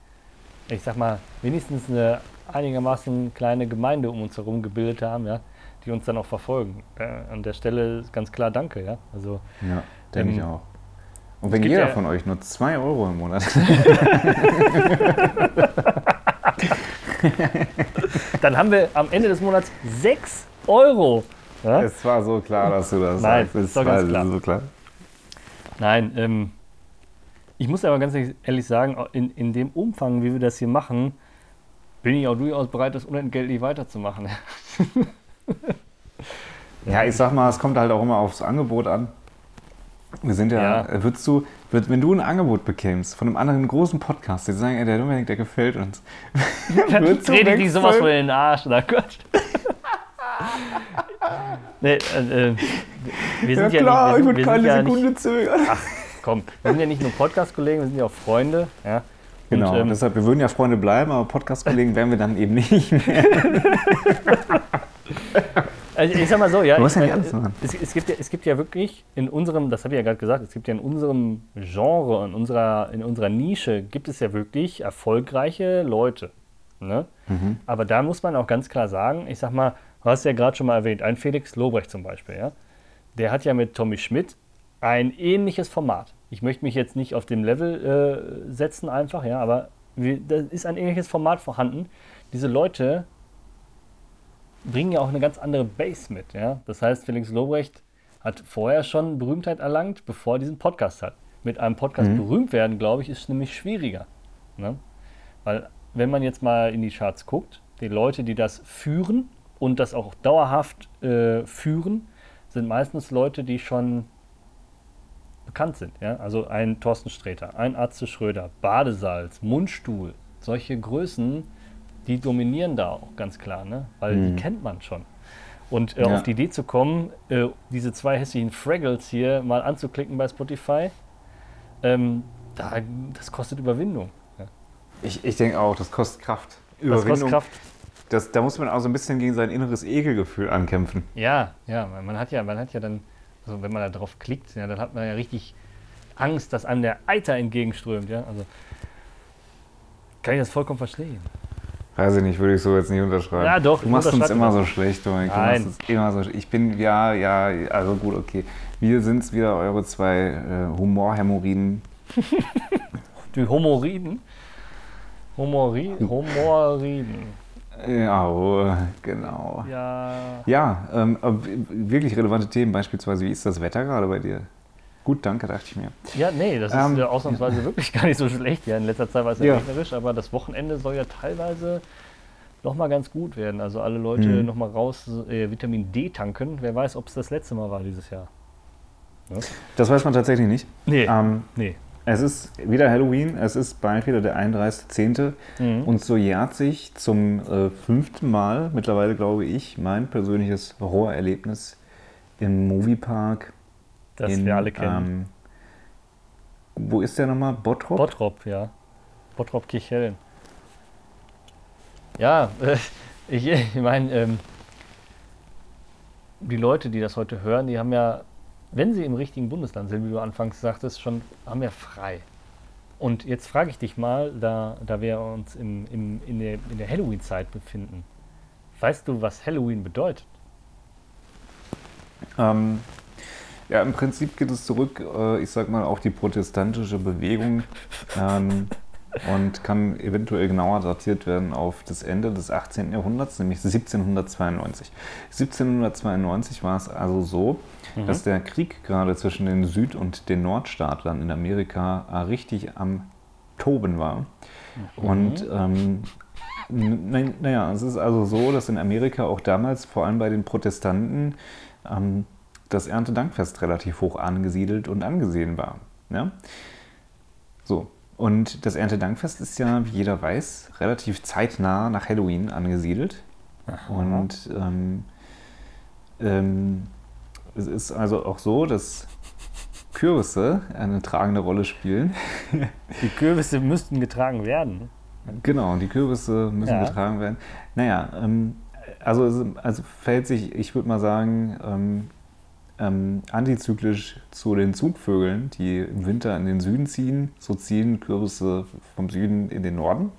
ich sag mal, wenigstens eine einigermaßen kleine Gemeinde um uns herum gebildet haben, ja, die uns dann auch verfolgen. Äh, an der Stelle ganz klar Danke, ja. Also
Ja, denke
Ähm,
ich auch. Und wenn jeder
ja-
von euch nur 2 Euro im Monat (laughs)
dann haben wir am Ende des Monats 6 Euro. Ja?
Es war so klar, dass du das
Nein,
sagst. Es war
ganz klar.
so klar.
Nein, ähm, ich muss aber ganz ehrlich sagen, in, in dem Umfang, wie wir das hier machen, bin ich auch durchaus bereit, das unentgeltlich weiterzumachen. (laughs)
Ja, ich sag mal, es kommt halt auch immer aufs Angebot an. Wir sind ja,
Ja.
würdest du, würd, wenn du ein Angebot bekämst von einem anderen großen Podcast, die sagen, ey, der Dominik, der gefällt uns. (laughs)
Dann dich die sowas von in den Arsch, oder Quatsch. (laughs) nee, äh, äh, wir
Ja
sind ja,
klar,
nicht,
ich
wir
würde
sind, wir
keine
ja
Sekunde
nicht,
zögern.
komm, wir sind ja nicht nur Podcast-Kollegen, wir sind ja auch Freunde, ja.
Genau,
Und, ähm,
deshalb, wir würden ja Freunde bleiben, aber Podcast-Kollegen (laughs) wären wir dann eben nicht mehr.
Also ich sag mal so, ja.
Du musst ja nicht ernst machen.
es, es, gibt ja, es gibt ja wirklich in unserem, das habe ich ja gerade gesagt, es gibt ja in unserem Genre, in unserer, in unserer Nische, gibt es ja wirklich erfolgreiche Leute. Ne?
Mhm.
Aber da muss man auch ganz klar sagen, ich sag mal, du hast ja gerade schon mal erwähnt, ein Felix Lobrecht zum Beispiel, ja. Der hat ja mit Tommy Schmidt ein ähnliches Format. Ich möchte mich jetzt nicht auf dem Level äh, setzen einfach, ja, aber wir, da ist ein ähnliches Format vorhanden. Diese Leute bringen ja auch eine ganz andere Base mit. Ja? Das heißt, Felix Lobrecht hat vorher schon Berühmtheit erlangt, bevor er diesen Podcast hat. Mit einem Podcast
Mhm.
berühmt werden, glaube ich, ist nämlich schwieriger. Ne? Weil, wenn man jetzt mal in die Charts guckt, die Leute, die das führen und das auch dauerhaft äh, führen, sind meistens Leute, die schon bekannt sind. Ja? Also ein Thorsten Sträter, ein Atze Schröder, Badesalz, Mundstuhl, solche Größen, die dominieren da auch ganz klar, ne? weil
Mhm.
die kennt man schon. Und äh,
Ja.
auf die Idee zu kommen, äh, diese zwei hässlichen Fraggles hier mal anzuklicken bei Spotify, ähm, da, das kostet Überwindung. Ja.
Ich, ich denke auch, das kostet Kraft.
Das kostet
Überwindung.
Kraft.
Das, da muss man auch so ein bisschen gegen sein inneres Ekelgefühl ankämpfen.
Ja, ja, man- man hat ja, man hat ja dann, also wenn man da drauf klickt, ja, dann hat man ja richtig Angst, dass einem der Eiter entgegenströmt, ja. Also kann ich das vollkommen verstehen.
Weiß ich nicht, würde ich so jetzt nicht unterschreiben.
Ja, doch,
Du machst uns immer so schlecht, Dominik. Du
Nein.
machst uns immer so sch- Ich bin, ja, ja, also gut, okay. Wir sind wieder eure zwei äh, Humorhämorrhoiden. (laughs)
Die Homoriden. Homori Homoriden.
Ja, oh, genau.
Ja.
Ja, ähm, wirklich relevante Themen, beispielsweise, wie ist das Wetter gerade bei dir? Gut, danke, dachte ich mir.
Ja, nee, das
Ähm,
ist ausnahmsweise wirklich (laughs) gar nicht so schlecht. Ja, in letzter Zeit war es ja
Ja.
regnerisch, aber das Wochenende soll ja teilweise noch mal ganz gut werden. Also alle Leute
Mhm.
noch mal raus äh, Vitamin D tanken. Wer weiß, ob es das letzte Mal war dieses Jahr.
Das weiß man tatsächlich nicht.
Nee,
Ähm,
nee.
es ist wieder Halloween, es ist bald wieder der 31.10.
Mhm.
Und so jährt sich zum äh, fünften Mal, mittlerweile glaube ich, mein persönliches Horrorerlebnis im Moviepark.
Das
in,
wir alle kennen.
Ähm, wo ist der nochmal? Bottrop?
Bottrop, ja. Bottrop Kirchhellen. Ja, äh, (laughs) ich, ich meine, ähm, die Leute, die das heute hören, die haben ja, wenn sie im richtigen Bundesland sind, wie du anfangs sagtest, schon, haben ja frei. Und jetzt frage ich dich mal, da, da wir uns im, im, in der, in der Halloween-Zeit befinden, weißt du, was Halloween bedeutet?
Ähm, ja, im Prinzip geht es zurück, äh, ich sag mal, auf die protestantische Bewegung ähm, und kann eventuell genauer datiert werden auf das Ende des 18. Jahrhunderts, nämlich 1792. 1792 war es also so, mhm. dass der Krieg gerade zwischen den Süd- und den Nordstaatlern in Amerika äh, richtig am Toben war. Mhm. Und ähm, naja, es ist also so, dass in Amerika auch damals, vor allem bei den Protestanten, ähm, das Erntedankfest relativ hoch angesiedelt und angesehen war. Ja? So, und das Erntedankfest ist ja, wie jeder weiß, relativ zeitnah nach Halloween angesiedelt. Aha. Und ähm, ähm, es ist also auch so, dass Kürbisse eine tragende Rolle spielen.
Die Kürbisse müssten getragen werden.
Genau, die Kürbisse müssen ja. getragen werden. Naja, ähm, also, also verhält sich, ich würde mal sagen, ähm, ähm, antizyklisch zu den Zugvögeln, die im Winter in den Süden ziehen. So ziehen Kürbisse vom Süden in den Norden.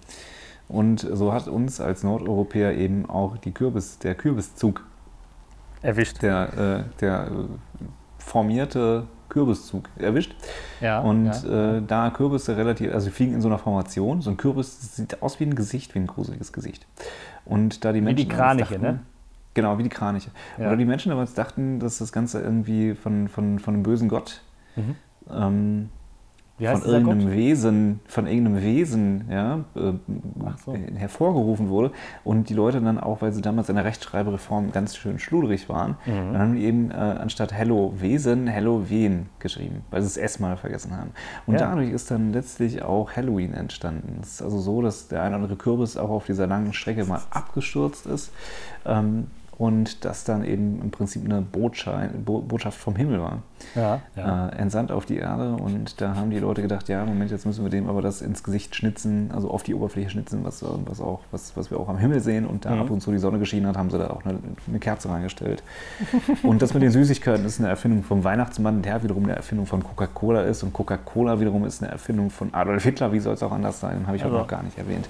Und so hat uns als Nordeuropäer eben auch die Kürbis, der Kürbiszug
erwischt.
Der, äh, der äh, formierte Kürbiszug erwischt. Ja, und ja. Äh, da Kürbisse relativ, also fliegen in so einer Formation, so ein Kürbis sieht aus wie ein Gesicht, wie ein gruseliges Gesicht. Und da die Menschen.
Wie die Kraniche, dachten, ne?
Genau, wie die Kraniche. Ja. Oder die Menschen damals dachten, dass das Ganze irgendwie von, von, von einem bösen Gott mhm. ähm, von irgendeinem Gott? Wesen, von irgendeinem Wesen ja, äh, so. hervorgerufen wurde. Und die Leute dann auch, weil sie damals in der Rechtschreibereform ganz schön schludrig waren, mhm. dann haben die eben äh, anstatt Hello Wesen, Hello Wen geschrieben, weil sie das S mal vergessen haben. Und ja. dadurch ist dann letztlich auch Halloween entstanden. Es ist also so, dass der eine oder andere Kürbis auch auf dieser langen Strecke mal abgestürzt ist. Ähm, und das dann eben im Prinzip eine Botschaft vom Himmel war. Ja, ja. Äh, entsandt auf die Erde und da haben die Leute gedacht, ja, Moment, jetzt müssen wir dem aber das ins Gesicht schnitzen, also auf die Oberfläche schnitzen, was, was, auch, was, was wir auch am Himmel sehen und da mhm. ab und zu die Sonne geschienen hat, haben sie da auch eine, eine Kerze reingestellt. und das mit den Süßigkeiten ist eine Erfindung vom Weihnachtsmann, der wiederum eine Erfindung von Coca-Cola ist und Coca-Cola wiederum ist eine Erfindung von Adolf Hitler, wie soll es auch anders sein, habe ich also. auch noch gar nicht erwähnt.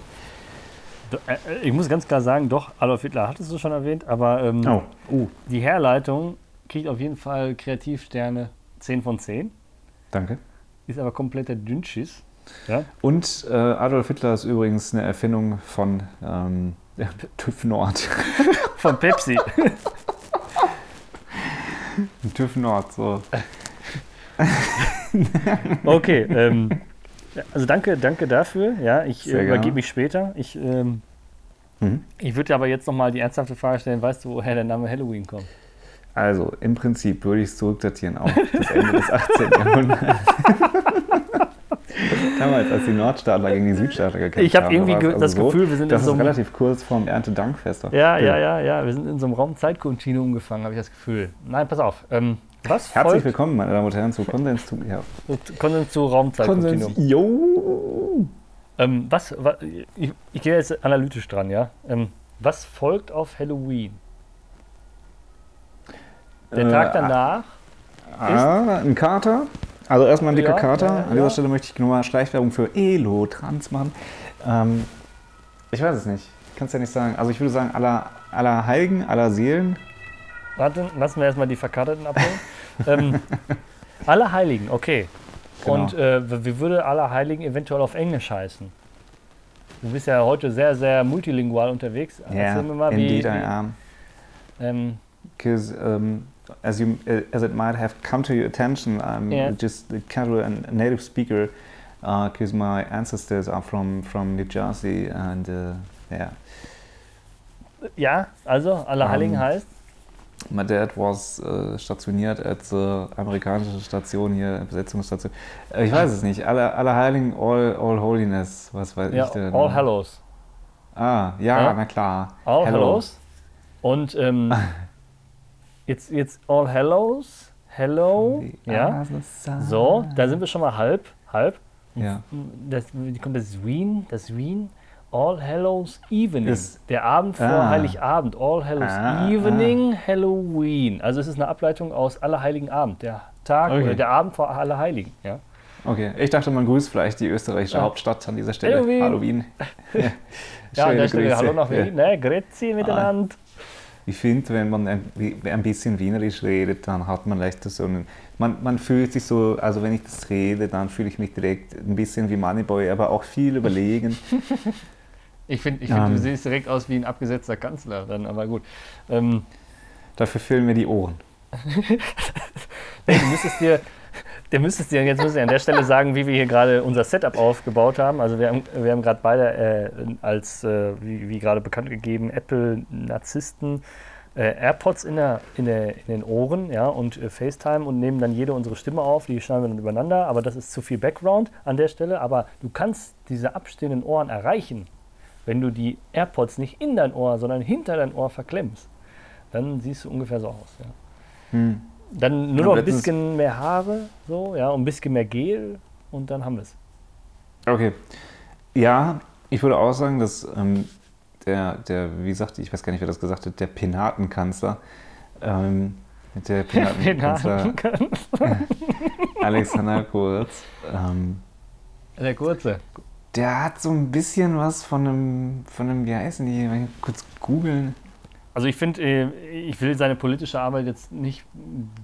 Äh, ich muss ganz klar sagen, doch, Adolf Hitler hattest du schon erwähnt, aber ähm, oh. uh, die Herleitung kriegt auf jeden Fall Kreativsterne 10 von 10.
Danke.
Ist aber kompletter Dünnschiss. Ja?
Und äh, Adolf Hitler ist übrigens eine Erfindung von ähm, TÜV Nord. (laughs)
von Pepsi. (laughs)
TÜV Nord, so.
okay, ähm, also danke, danke dafür. Ja, ich äh, übergebe mich später. Ich, ähm, mhm. ich würde aber jetzt nochmal die ernsthafte Frage stellen, weißt du, woher der Name Halloween kommt?
Also, im Prinzip würde ich es zurückdatieren auf das Ende des 18. Jahrhunderts. (laughs) Damals, als die Nordstaatler gegen die Südstaatler gekämpft haben.
Ich habe irgendwie also das so, Gefühl, wir sind
das in so einem... relativ kurz vorm Erntedankfest.
Ja, ja, ja, ja. Wir sind in so einem Raum-Zeitkontinuum gefangen, habe ich das Gefühl. Nein, pass auf. Ähm,
was Herzlich folgt? willkommen, meine Damen und Herren, zu Konsens zu,
ja. Konsens zu Raumzeitkontinuum. Konsens, jo. Ähm, was, was ich, ich, gehe jetzt analytisch dran, ja. Ähm, was folgt auf Halloween? Der äh, Tag danach
ah, ein Kater. Also erstmal ein dicker ja, Kater. Ja, An dieser. Stelle möchte ich nur mal Schleichwerbung für Elo Trans machen. Ähm, ich weiß es nicht. Kannst ja nicht sagen. Also ich würde sagen, aller, aller Heiligen, aller Seelen,
Warte, lassen wir erstmal die Verkarteten abholen. ähm, (laughs) Heiligen, okay. Genau. Und äh, wie würde Heiligen eventuell auf Englisch heißen? Du bist ja heute sehr, sehr multilingual unterwegs.
Ja, yeah, mal, indeed wie, I am. Because um, ähm, as, you, uh, as it might have come to your attention, I'm yeah. just a casual and native speaker because uh, my ancestors are from, from New Jersey and uh, yeah.
Ja, also Allerheiligen um, heißt?
My dad was äh, stationiert als äh, amerikanische Station hier, Besetzungsstation. Äh, ich weiß es nicht. Alle, alle Heiligen, all, all Holiness, was weiß
ja,
ich denn?
All Hallows.
Ah, ja, ja. na klar.
All Hello. Hallows. Und ähm, (laughs) jetzt, jetzt All Hallows. Hello. Ja. So, da sind wir schon mal halb. Halb.
Ja.
Das, kommt das Wien, das Wien. All Hallows Evening.
Ist-
der Abend vor
Ah.
Heiligabend. All Hallows
Ah,
Evening, Halloween. Also es ist eine Ableitung aus Allerheiligen Abend. Der Tag
Okay.
oder der Abend vor Allerheiligen. Ja?
Okay, ich dachte, man grüßt vielleicht die österreichische
Ja.
Hauptstadt an dieser Stelle.
Halloween.
Halloween. (laughs) (laughs)
Ja, an
Schöne
der Stelle
Grüße.
Hallo nach
Ja.
Wien. Ne? Grüezi miteinander.
Ich finde, wenn man ein, ein bisschen Wienerisch redet, dann hat man leicht so einen. Man, man fühlt sich so, also wenn ich das rede, dann fühle ich mich direkt ein bisschen wie Moneyboy, aber auch viel überlegen. (laughs)
Ich finde, ich
Ähm.
find, du siehst direkt aus wie ein abgesetzter Kanzler. Dann, aber gut. Ähm,
Dafür fehlen mir die Ohren. (laughs)
Du müsstest dir, der müsstest dir, jetzt muss ich an der Stelle sagen, wie wir hier gerade unser Setup aufgebaut haben. Also wir haben, wir haben gerade beide äh, als, äh, wie, wie gerade bekannt gegeben, Apple-Narzissten äh, AirPods in, der, in, der, in den Ohren ja, und äh, FaceTime und nehmen dann jede unsere Stimme auf, die schneiden wir dann übereinander, aber das ist zu viel Background an der Stelle. Aber du kannst diese abstehenden Ohren erreichen, wenn du die AirPods nicht in dein Ohr, sondern hinter dein Ohr verklemmst. Dann siehst du ungefähr so aus. Ja.
Hm.
Dann nur noch ein bisschen mehr Haare, so, ja, und ein bisschen mehr Gel und dann haben wir es.
Okay. Ja, ich würde auch sagen, dass ähm, der, der, wie sagte ich, ich weiß gar nicht, wer das gesagt hat, der Penatenkanzler, ähm, der (laughs) Penatenkanzler (laughs) Alexander Kurz, ähm,
Der kurze.
Der hat so ein bisschen was von einem, von einem, wie heißen die, mal kurz googeln.
Also ich finde, äh, ich will seine politische Arbeit jetzt nicht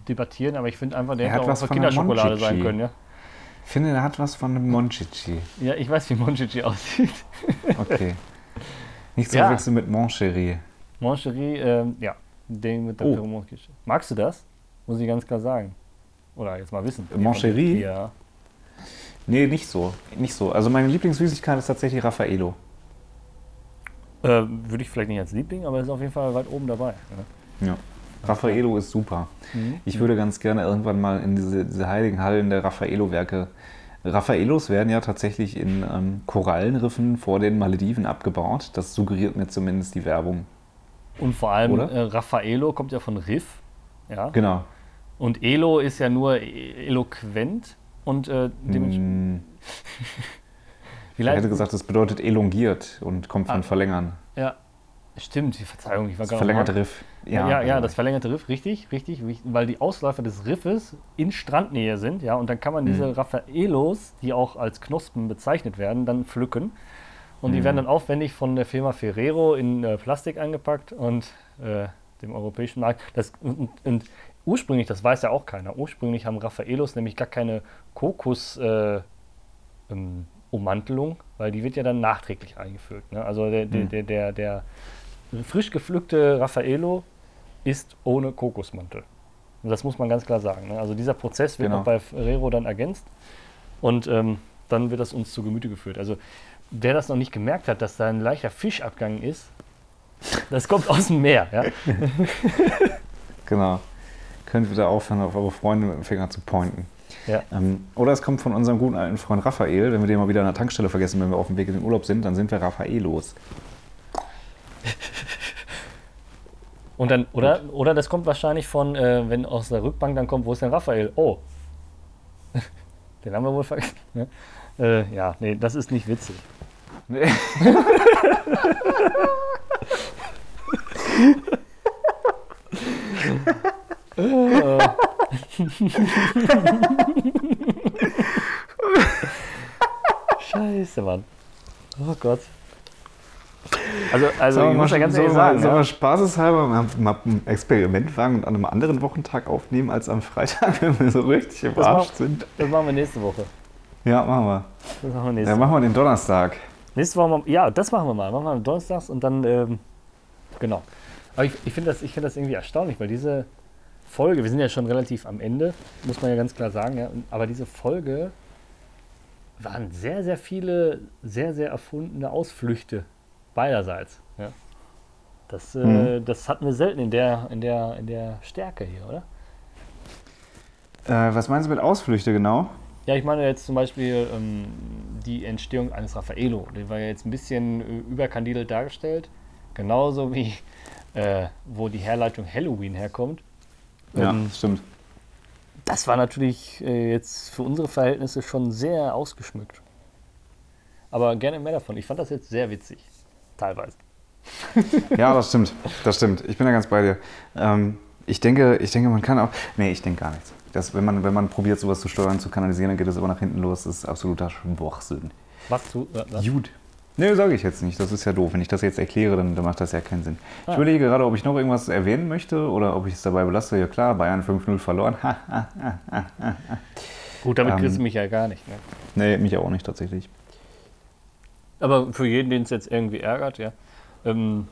debattieren, aber ich finde einfach, der
Er
hätte
hat
auch
was von der
Kinderschokolade sein können, ja.
Ich finde, der hat was von einem Monchichi.
Ja, ich weiß, wie Monchichi aussieht.
Okay. Nicht zu
Ja.
verwechseln mit Moncherie.
Moncherie, ähm, ja, den mit der
Oh.
Magst du das? Muss ich ganz klar sagen. Oder jetzt mal wissen.
Moncherie?
Ja.
Nee, nicht so. Nicht so. Also meine Lieblingssüßigkeit ist tatsächlich Raffaello.
Äh, Würde ich vielleicht nicht als Liebling, aber ist auf jeden Fall weit oben dabei. Ja.
Ja. Raffaello ist super.
Mhm.
Ich würde ganz gerne irgendwann mal in diese, diese heiligen Hallen der Raffaello-Werke. Raffaellos werden ja tatsächlich in ähm, Korallenriffen vor den Malediven abgebaut. Das suggeriert mir zumindest die Werbung.
Und vor allem äh, Raffaello kommt ja von Riff. Ja.
Genau.
Und Elo ist ja nur eloquent und äh, dementsprechend.
Hm, (laughs) ich hätte gesagt, das bedeutet elongiert und kommt von
Ah.
verlängern.
ja, stimmt, die Verzeihung, ich war gerade
verlängerte Riff.
Ja, ja,
genau.
das verlängerte Riff, richtig, richtig, weil die Ausläufer des Riffes in Strandnähe sind, ja, und dann kann man diese
Mhm.
Raffaelos, die auch als Knospen bezeichnet werden, dann pflücken. Und die
Mhm.
werden dann aufwendig von der Firma Ferrero in äh, Plastik eingepackt und äh, dem europäischen Markt. Das, und, und ursprünglich, das weiß ja auch keiner, ursprünglich haben Raffaelos nämlich gar keine Kokos äh, ähm, weil die wird ja dann nachträglich eingefügt. Ne? Also der, der,
Mhm.
der, der, der frisch gepflückte Raffaello ist ohne Kokosmantel. Und das muss man ganz klar sagen. Ne? Also dieser Prozess wird
Genau.
noch bei Ferrero dann ergänzt und ähm, dann wird das uns zu Gemüte geführt. Also wer das noch nicht gemerkt hat, dass da ein leichter Fischabgang ist, das kommt aus dem Meer. Ja? (laughs) (laughs)
Genau. Könnt wieder aufhören, auf eure Freunde mit dem Finger zu pointen.
Ja.
Ähm, oder es kommt von unserem guten alten Freund Raphael. Wenn wir den mal wieder an der Tankstelle vergessen, wenn wir auf dem Weg in den Urlaub sind, dann sind wir Raffaelos. (laughs)
Und dann, oder, oder das kommt wahrscheinlich von, äh, wenn aus der Rückbank dann kommt, wo ist denn Raphael? Oh. (laughs) Den haben wir wohl vergessen. Ne? Äh, ja, nee, das ist nicht witzig.
Nee. (laughs) (laughs)
Scheiße, Mann. Oh Gott. Also, also ich
wir
muss ja ganz ehrlich
wir
sagen,
sollen wir
ja,
spaßeshalber mal, mal ein Experiment wagen und an einem anderen Wochentag aufnehmen als am Freitag, (laughs) wenn wir so richtig im
Das
Arsch
macht-
sind?
das machen wir nächste Woche.
Ja, machen wir.
Das machen wir nächste,
Ja, machen wir den Donnerstag.
nächste Woche. Ja, das machen wir mal. Machen wir donnerstags und dann, ähm, genau. Aber ich, ich finde das, ich find das irgendwie erstaunlich, weil diese Folge, wir sind ja schon relativ am Ende, muss man ja ganz klar sagen, ja, aber diese Folge waren sehr, sehr viele, sehr, sehr erfundene Ausflüchte beiderseits. Ja. Das, äh,
Mhm.
das hatten wir selten in der, in der, in der Stärke hier, oder?
Äh, was meinst du mit Ausflüchte genau?
Ja, ich meine jetzt zum Beispiel ähm, die Entstehung eines Raffaello. Der war ja jetzt ein bisschen äh, überkandidelt dargestellt. Genauso wie äh, wo die Herleitung Halloween herkommt.
Ja,
Ähm,
stimmt.
das war natürlich äh, jetzt für unsere Verhältnisse schon sehr ausgeschmückt. aber gerne mehr davon. Ich fand das jetzt sehr witzig. Teilweise. (laughs)
Ja, das stimmt. Das stimmt. Ich bin da ganz bei dir. Ähm, ich, denke, ich denke, man kann auch. Nee, ich denke gar nichts. Das, wenn, man, wenn man probiert, sowas zu steuern, zu kanalisieren, dann geht es immer nach hinten los. Das ist absoluter Schwachsinn.
Was du. äh, Was?
Gut. Nee, sage ich jetzt nicht. Das ist ja doof. Wenn ich das jetzt erkläre, dann, dann macht das ja keinen Sinn. Ich
Ah.
überlege gerade, ob ich noch irgendwas erwähnen möchte oder ob ich es dabei belasse. Ja klar, Bayern 5-0 verloren. (laughs)
Gut, damit
Ähm,
kriegst du mich ja gar nicht. Ne?
nee, mich auch nicht tatsächlich.
Aber für jeden, den es jetzt irgendwie ärgert, ja. Ähm,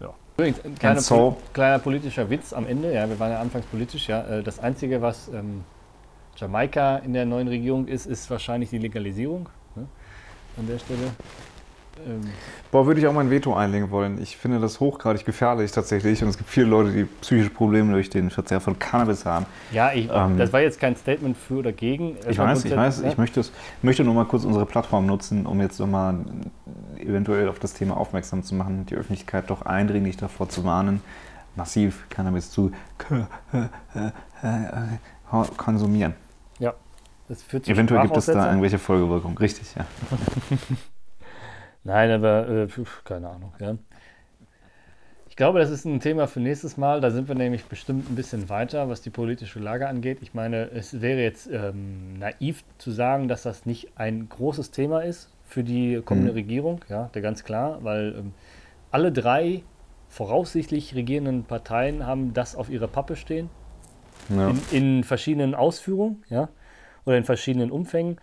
ja. Übrigens, ein kleiner,
so-
kleiner politischer Witz am Ende, ja, wir waren ja anfangs politisch, ja. Äh, Das Einzige, was ähm, Jamaika in der neuen Regierung ist, ist wahrscheinlich die Legalisierung. Ne? An der Stelle. Ähm,
Boah, würde ich auch mein Veto einlegen wollen. Ich finde das hochgradig gefährlich tatsächlich. Und es gibt viele Leute, die psychische Probleme durch den Verzehr von Cannabis haben.
ja, ich,
Ähm,
das war jetzt kein Statement für oder gegen.
Ich weiß, ich weiß, ich möchte, es, möchte nur mal kurz unsere Plattform nutzen, um jetzt nochmal eventuell auf das Thema aufmerksam zu machen und die Öffentlichkeit doch eindringlich davor zu warnen, massiv Cannabis zu konsumieren.
ja. Das führt zu
Eventuell gibt es da irgendwelche Folgewirkungen. Richtig, ja. (laughs)
Nein, aber äh, keine Ahnung. Ja. Ich glaube, das ist ein Thema für nächstes Mal. Da sind wir nämlich bestimmt ein bisschen weiter, was die politische Lage angeht. Ich meine, es wäre jetzt ähm, naiv zu sagen, dass das nicht ein großes Thema ist für die kommende
Mhm.
Regierung. Ja, der ganz klar, weil ähm, alle drei voraussichtlich regierenden Parteien haben das auf ihrer Pappe stehen
ja.
in, in verschiedenen Ausführungen, ja, oder in verschiedenen Umfängen.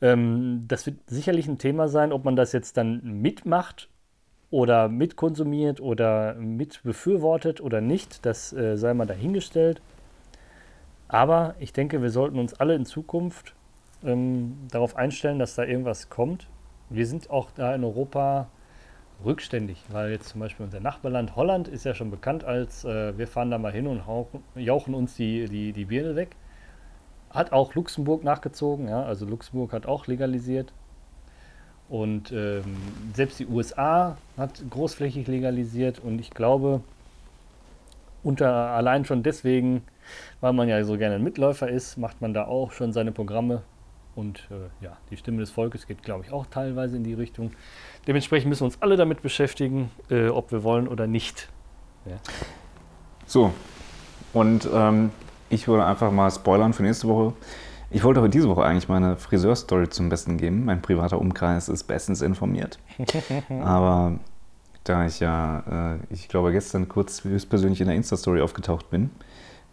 Ähm, das wird sicherlich ein Thema sein, ob man das jetzt dann mitmacht oder mitkonsumiert oder mit befürwortet oder nicht. Das äh, sei mal dahingestellt. Aber ich denke, wir sollten uns alle in Zukunft ähm, darauf einstellen, dass da irgendwas kommt. Wir sind auch da in Europa rückständig, weil jetzt zum Beispiel unser Nachbarland Holland ist ja schon bekannt als, äh, wir fahren da mal hin und hauchen, jauchen uns die, die, die Birne weg. Hat auch Luxemburg nachgezogen, ja, also Luxemburg hat auch legalisiert. Und ähm, selbst die USA hat großflächig legalisiert und ich glaube, unter allein schon deswegen, weil man ja so gerne ein Mitläufer ist, macht man da auch schon seine Programme. Und äh, ja, die Stimme des Volkes geht, glaube ich, auch teilweise in die Richtung. Dementsprechend müssen wir uns alle damit beschäftigen, äh, ob wir wollen oder nicht.
So, und ähm, ich würde einfach mal spoilern für nächste Woche. Ich wollte auch diese Woche eigentlich meine Friseurstory zum Besten geben. Mein privater Umkreis ist bestens informiert. (laughs) Aber da ich ja, äh, ich glaube, gestern kurz höchstpersönlich in der Insta-Story aufgetaucht bin,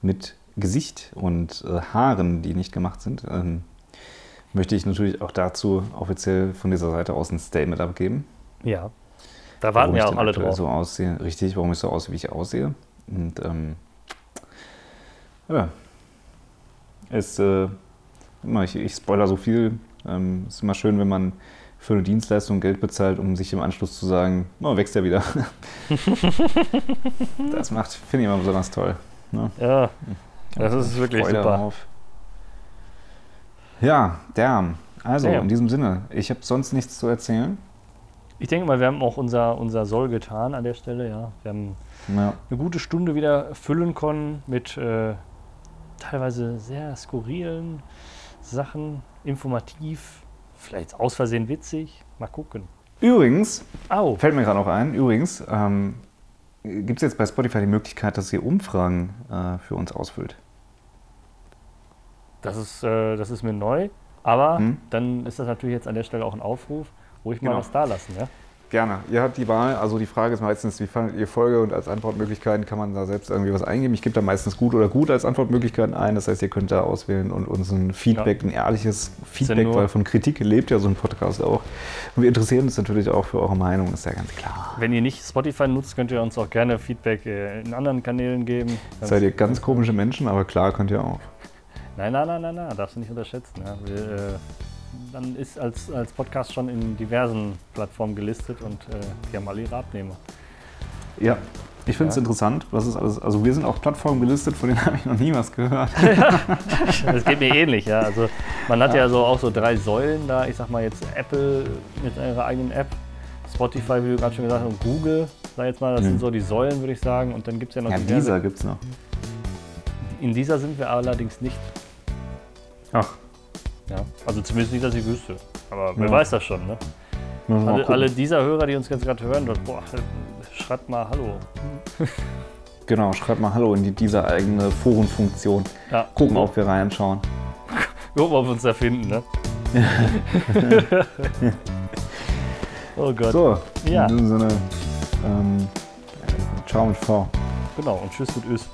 mit Gesicht und äh, Haaren, die nicht gemacht sind, ähm, möchte ich natürlich auch dazu offiziell von dieser Seite aus ein Statement abgeben.
Ja. Da warten ja auch alle drauf.
so aussehe. Richtig, warum ich so aussehe, wie ich aussehe. Und ähm, ja, es, äh, immer, ich, ich spoiler so viel. Ähm, ist immer schön, wenn man für eine Dienstleistung Geld bezahlt, um sich im Anschluss zu sagen, oh, wächst ja wieder. (laughs) das macht, finde ich immer besonders toll. Ne?
Ja, das ist wirklich
Freude
super.
darauf. Ja, damn. Also,
Damn.
in diesem Sinne, ich habe sonst nichts zu erzählen.
Ich denke mal, wir haben auch unser, unser Soll getan an der Stelle. Ja. Wir haben
Ja.
eine gute Stunde wieder füllen können mit äh, teilweise sehr skurrilen Sachen, informativ, vielleicht aus Versehen witzig. Mal gucken.
Übrigens,
Au!
Fällt mir gerade noch ein, übrigens, ähm, gibt es jetzt bei Spotify die Möglichkeit, dass ihr Umfragen äh, für uns ausfüllt.
Das ist, äh, das ist mir neu. Aber
Hm?
dann ist das natürlich jetzt an der Stelle auch ein Aufruf, ruhig mal
Genau.
was da lassen. Ja?
Gerne. Ihr habt die Wahl. Also die Frage ist meistens, wie fandet ihr Folge und als Antwortmöglichkeiten kann man da selbst irgendwie was eingeben. Ich gebe da meistens gut oder gut als Antwortmöglichkeiten ein. Das heißt, ihr könnt da auswählen und uns ein Feedback, ein ehrliches Feedback, weil von Kritik lebt ja so ein Podcast auch. Und wir interessieren uns natürlich auch für eure Meinung, ist ja ganz klar.
Wenn ihr nicht Spotify nutzt, könnt ihr uns auch gerne Feedback äh, in anderen Kanälen geben.
Seid ihr ganz komische Menschen, aber klar könnt ihr auch.
Nein, nein, nein, nein, nein, darfst du nicht unterschätzen. Ja. Wir, äh, dann ist als, als Podcast schon in diversen Plattformen gelistet und äh, die haben alle ihre Abnehmer.
Ja. Ich finde es
Ja.
interessant, was ist alles. Also wir sind auf Plattformen gelistet, von denen (laughs) habe ich noch nie was gehört. (laughs)
Das geht mir ähnlich, ja. Also man hat ja, so auch so drei Säulen da. Ich sag mal jetzt Apple mit ihrer eigenen App, Spotify, wie du gerade schon gesagt hast, und Google, sag jetzt mal, das
Mhm.
sind so die Säulen, würde ich sagen. Und dann gibt es ja noch
Ja,
diverse-
dieser gibt es noch.
In dieser sind wir allerdings nicht.
Ach.
Ja. Also zumindest nicht, dass ich wüsste. Aber wer
Ja.
weiß das schon, ne? Alle, alle dieser Hörer, die uns jetzt gerade hören, dort, boah, schreibt mal Hallo. (laughs)
Genau, schreibt mal Hallo in die, diese eigene Forenfunktion.
Ja.
Gucken, ob wir reinschauen. (laughs)
Gucken, ob wir uns da finden, ne? (laughs) oh Gott.
So,
Ja.
in diesem Sinne, ähm, ciao und V.
Genau, und tschüss und tschüss.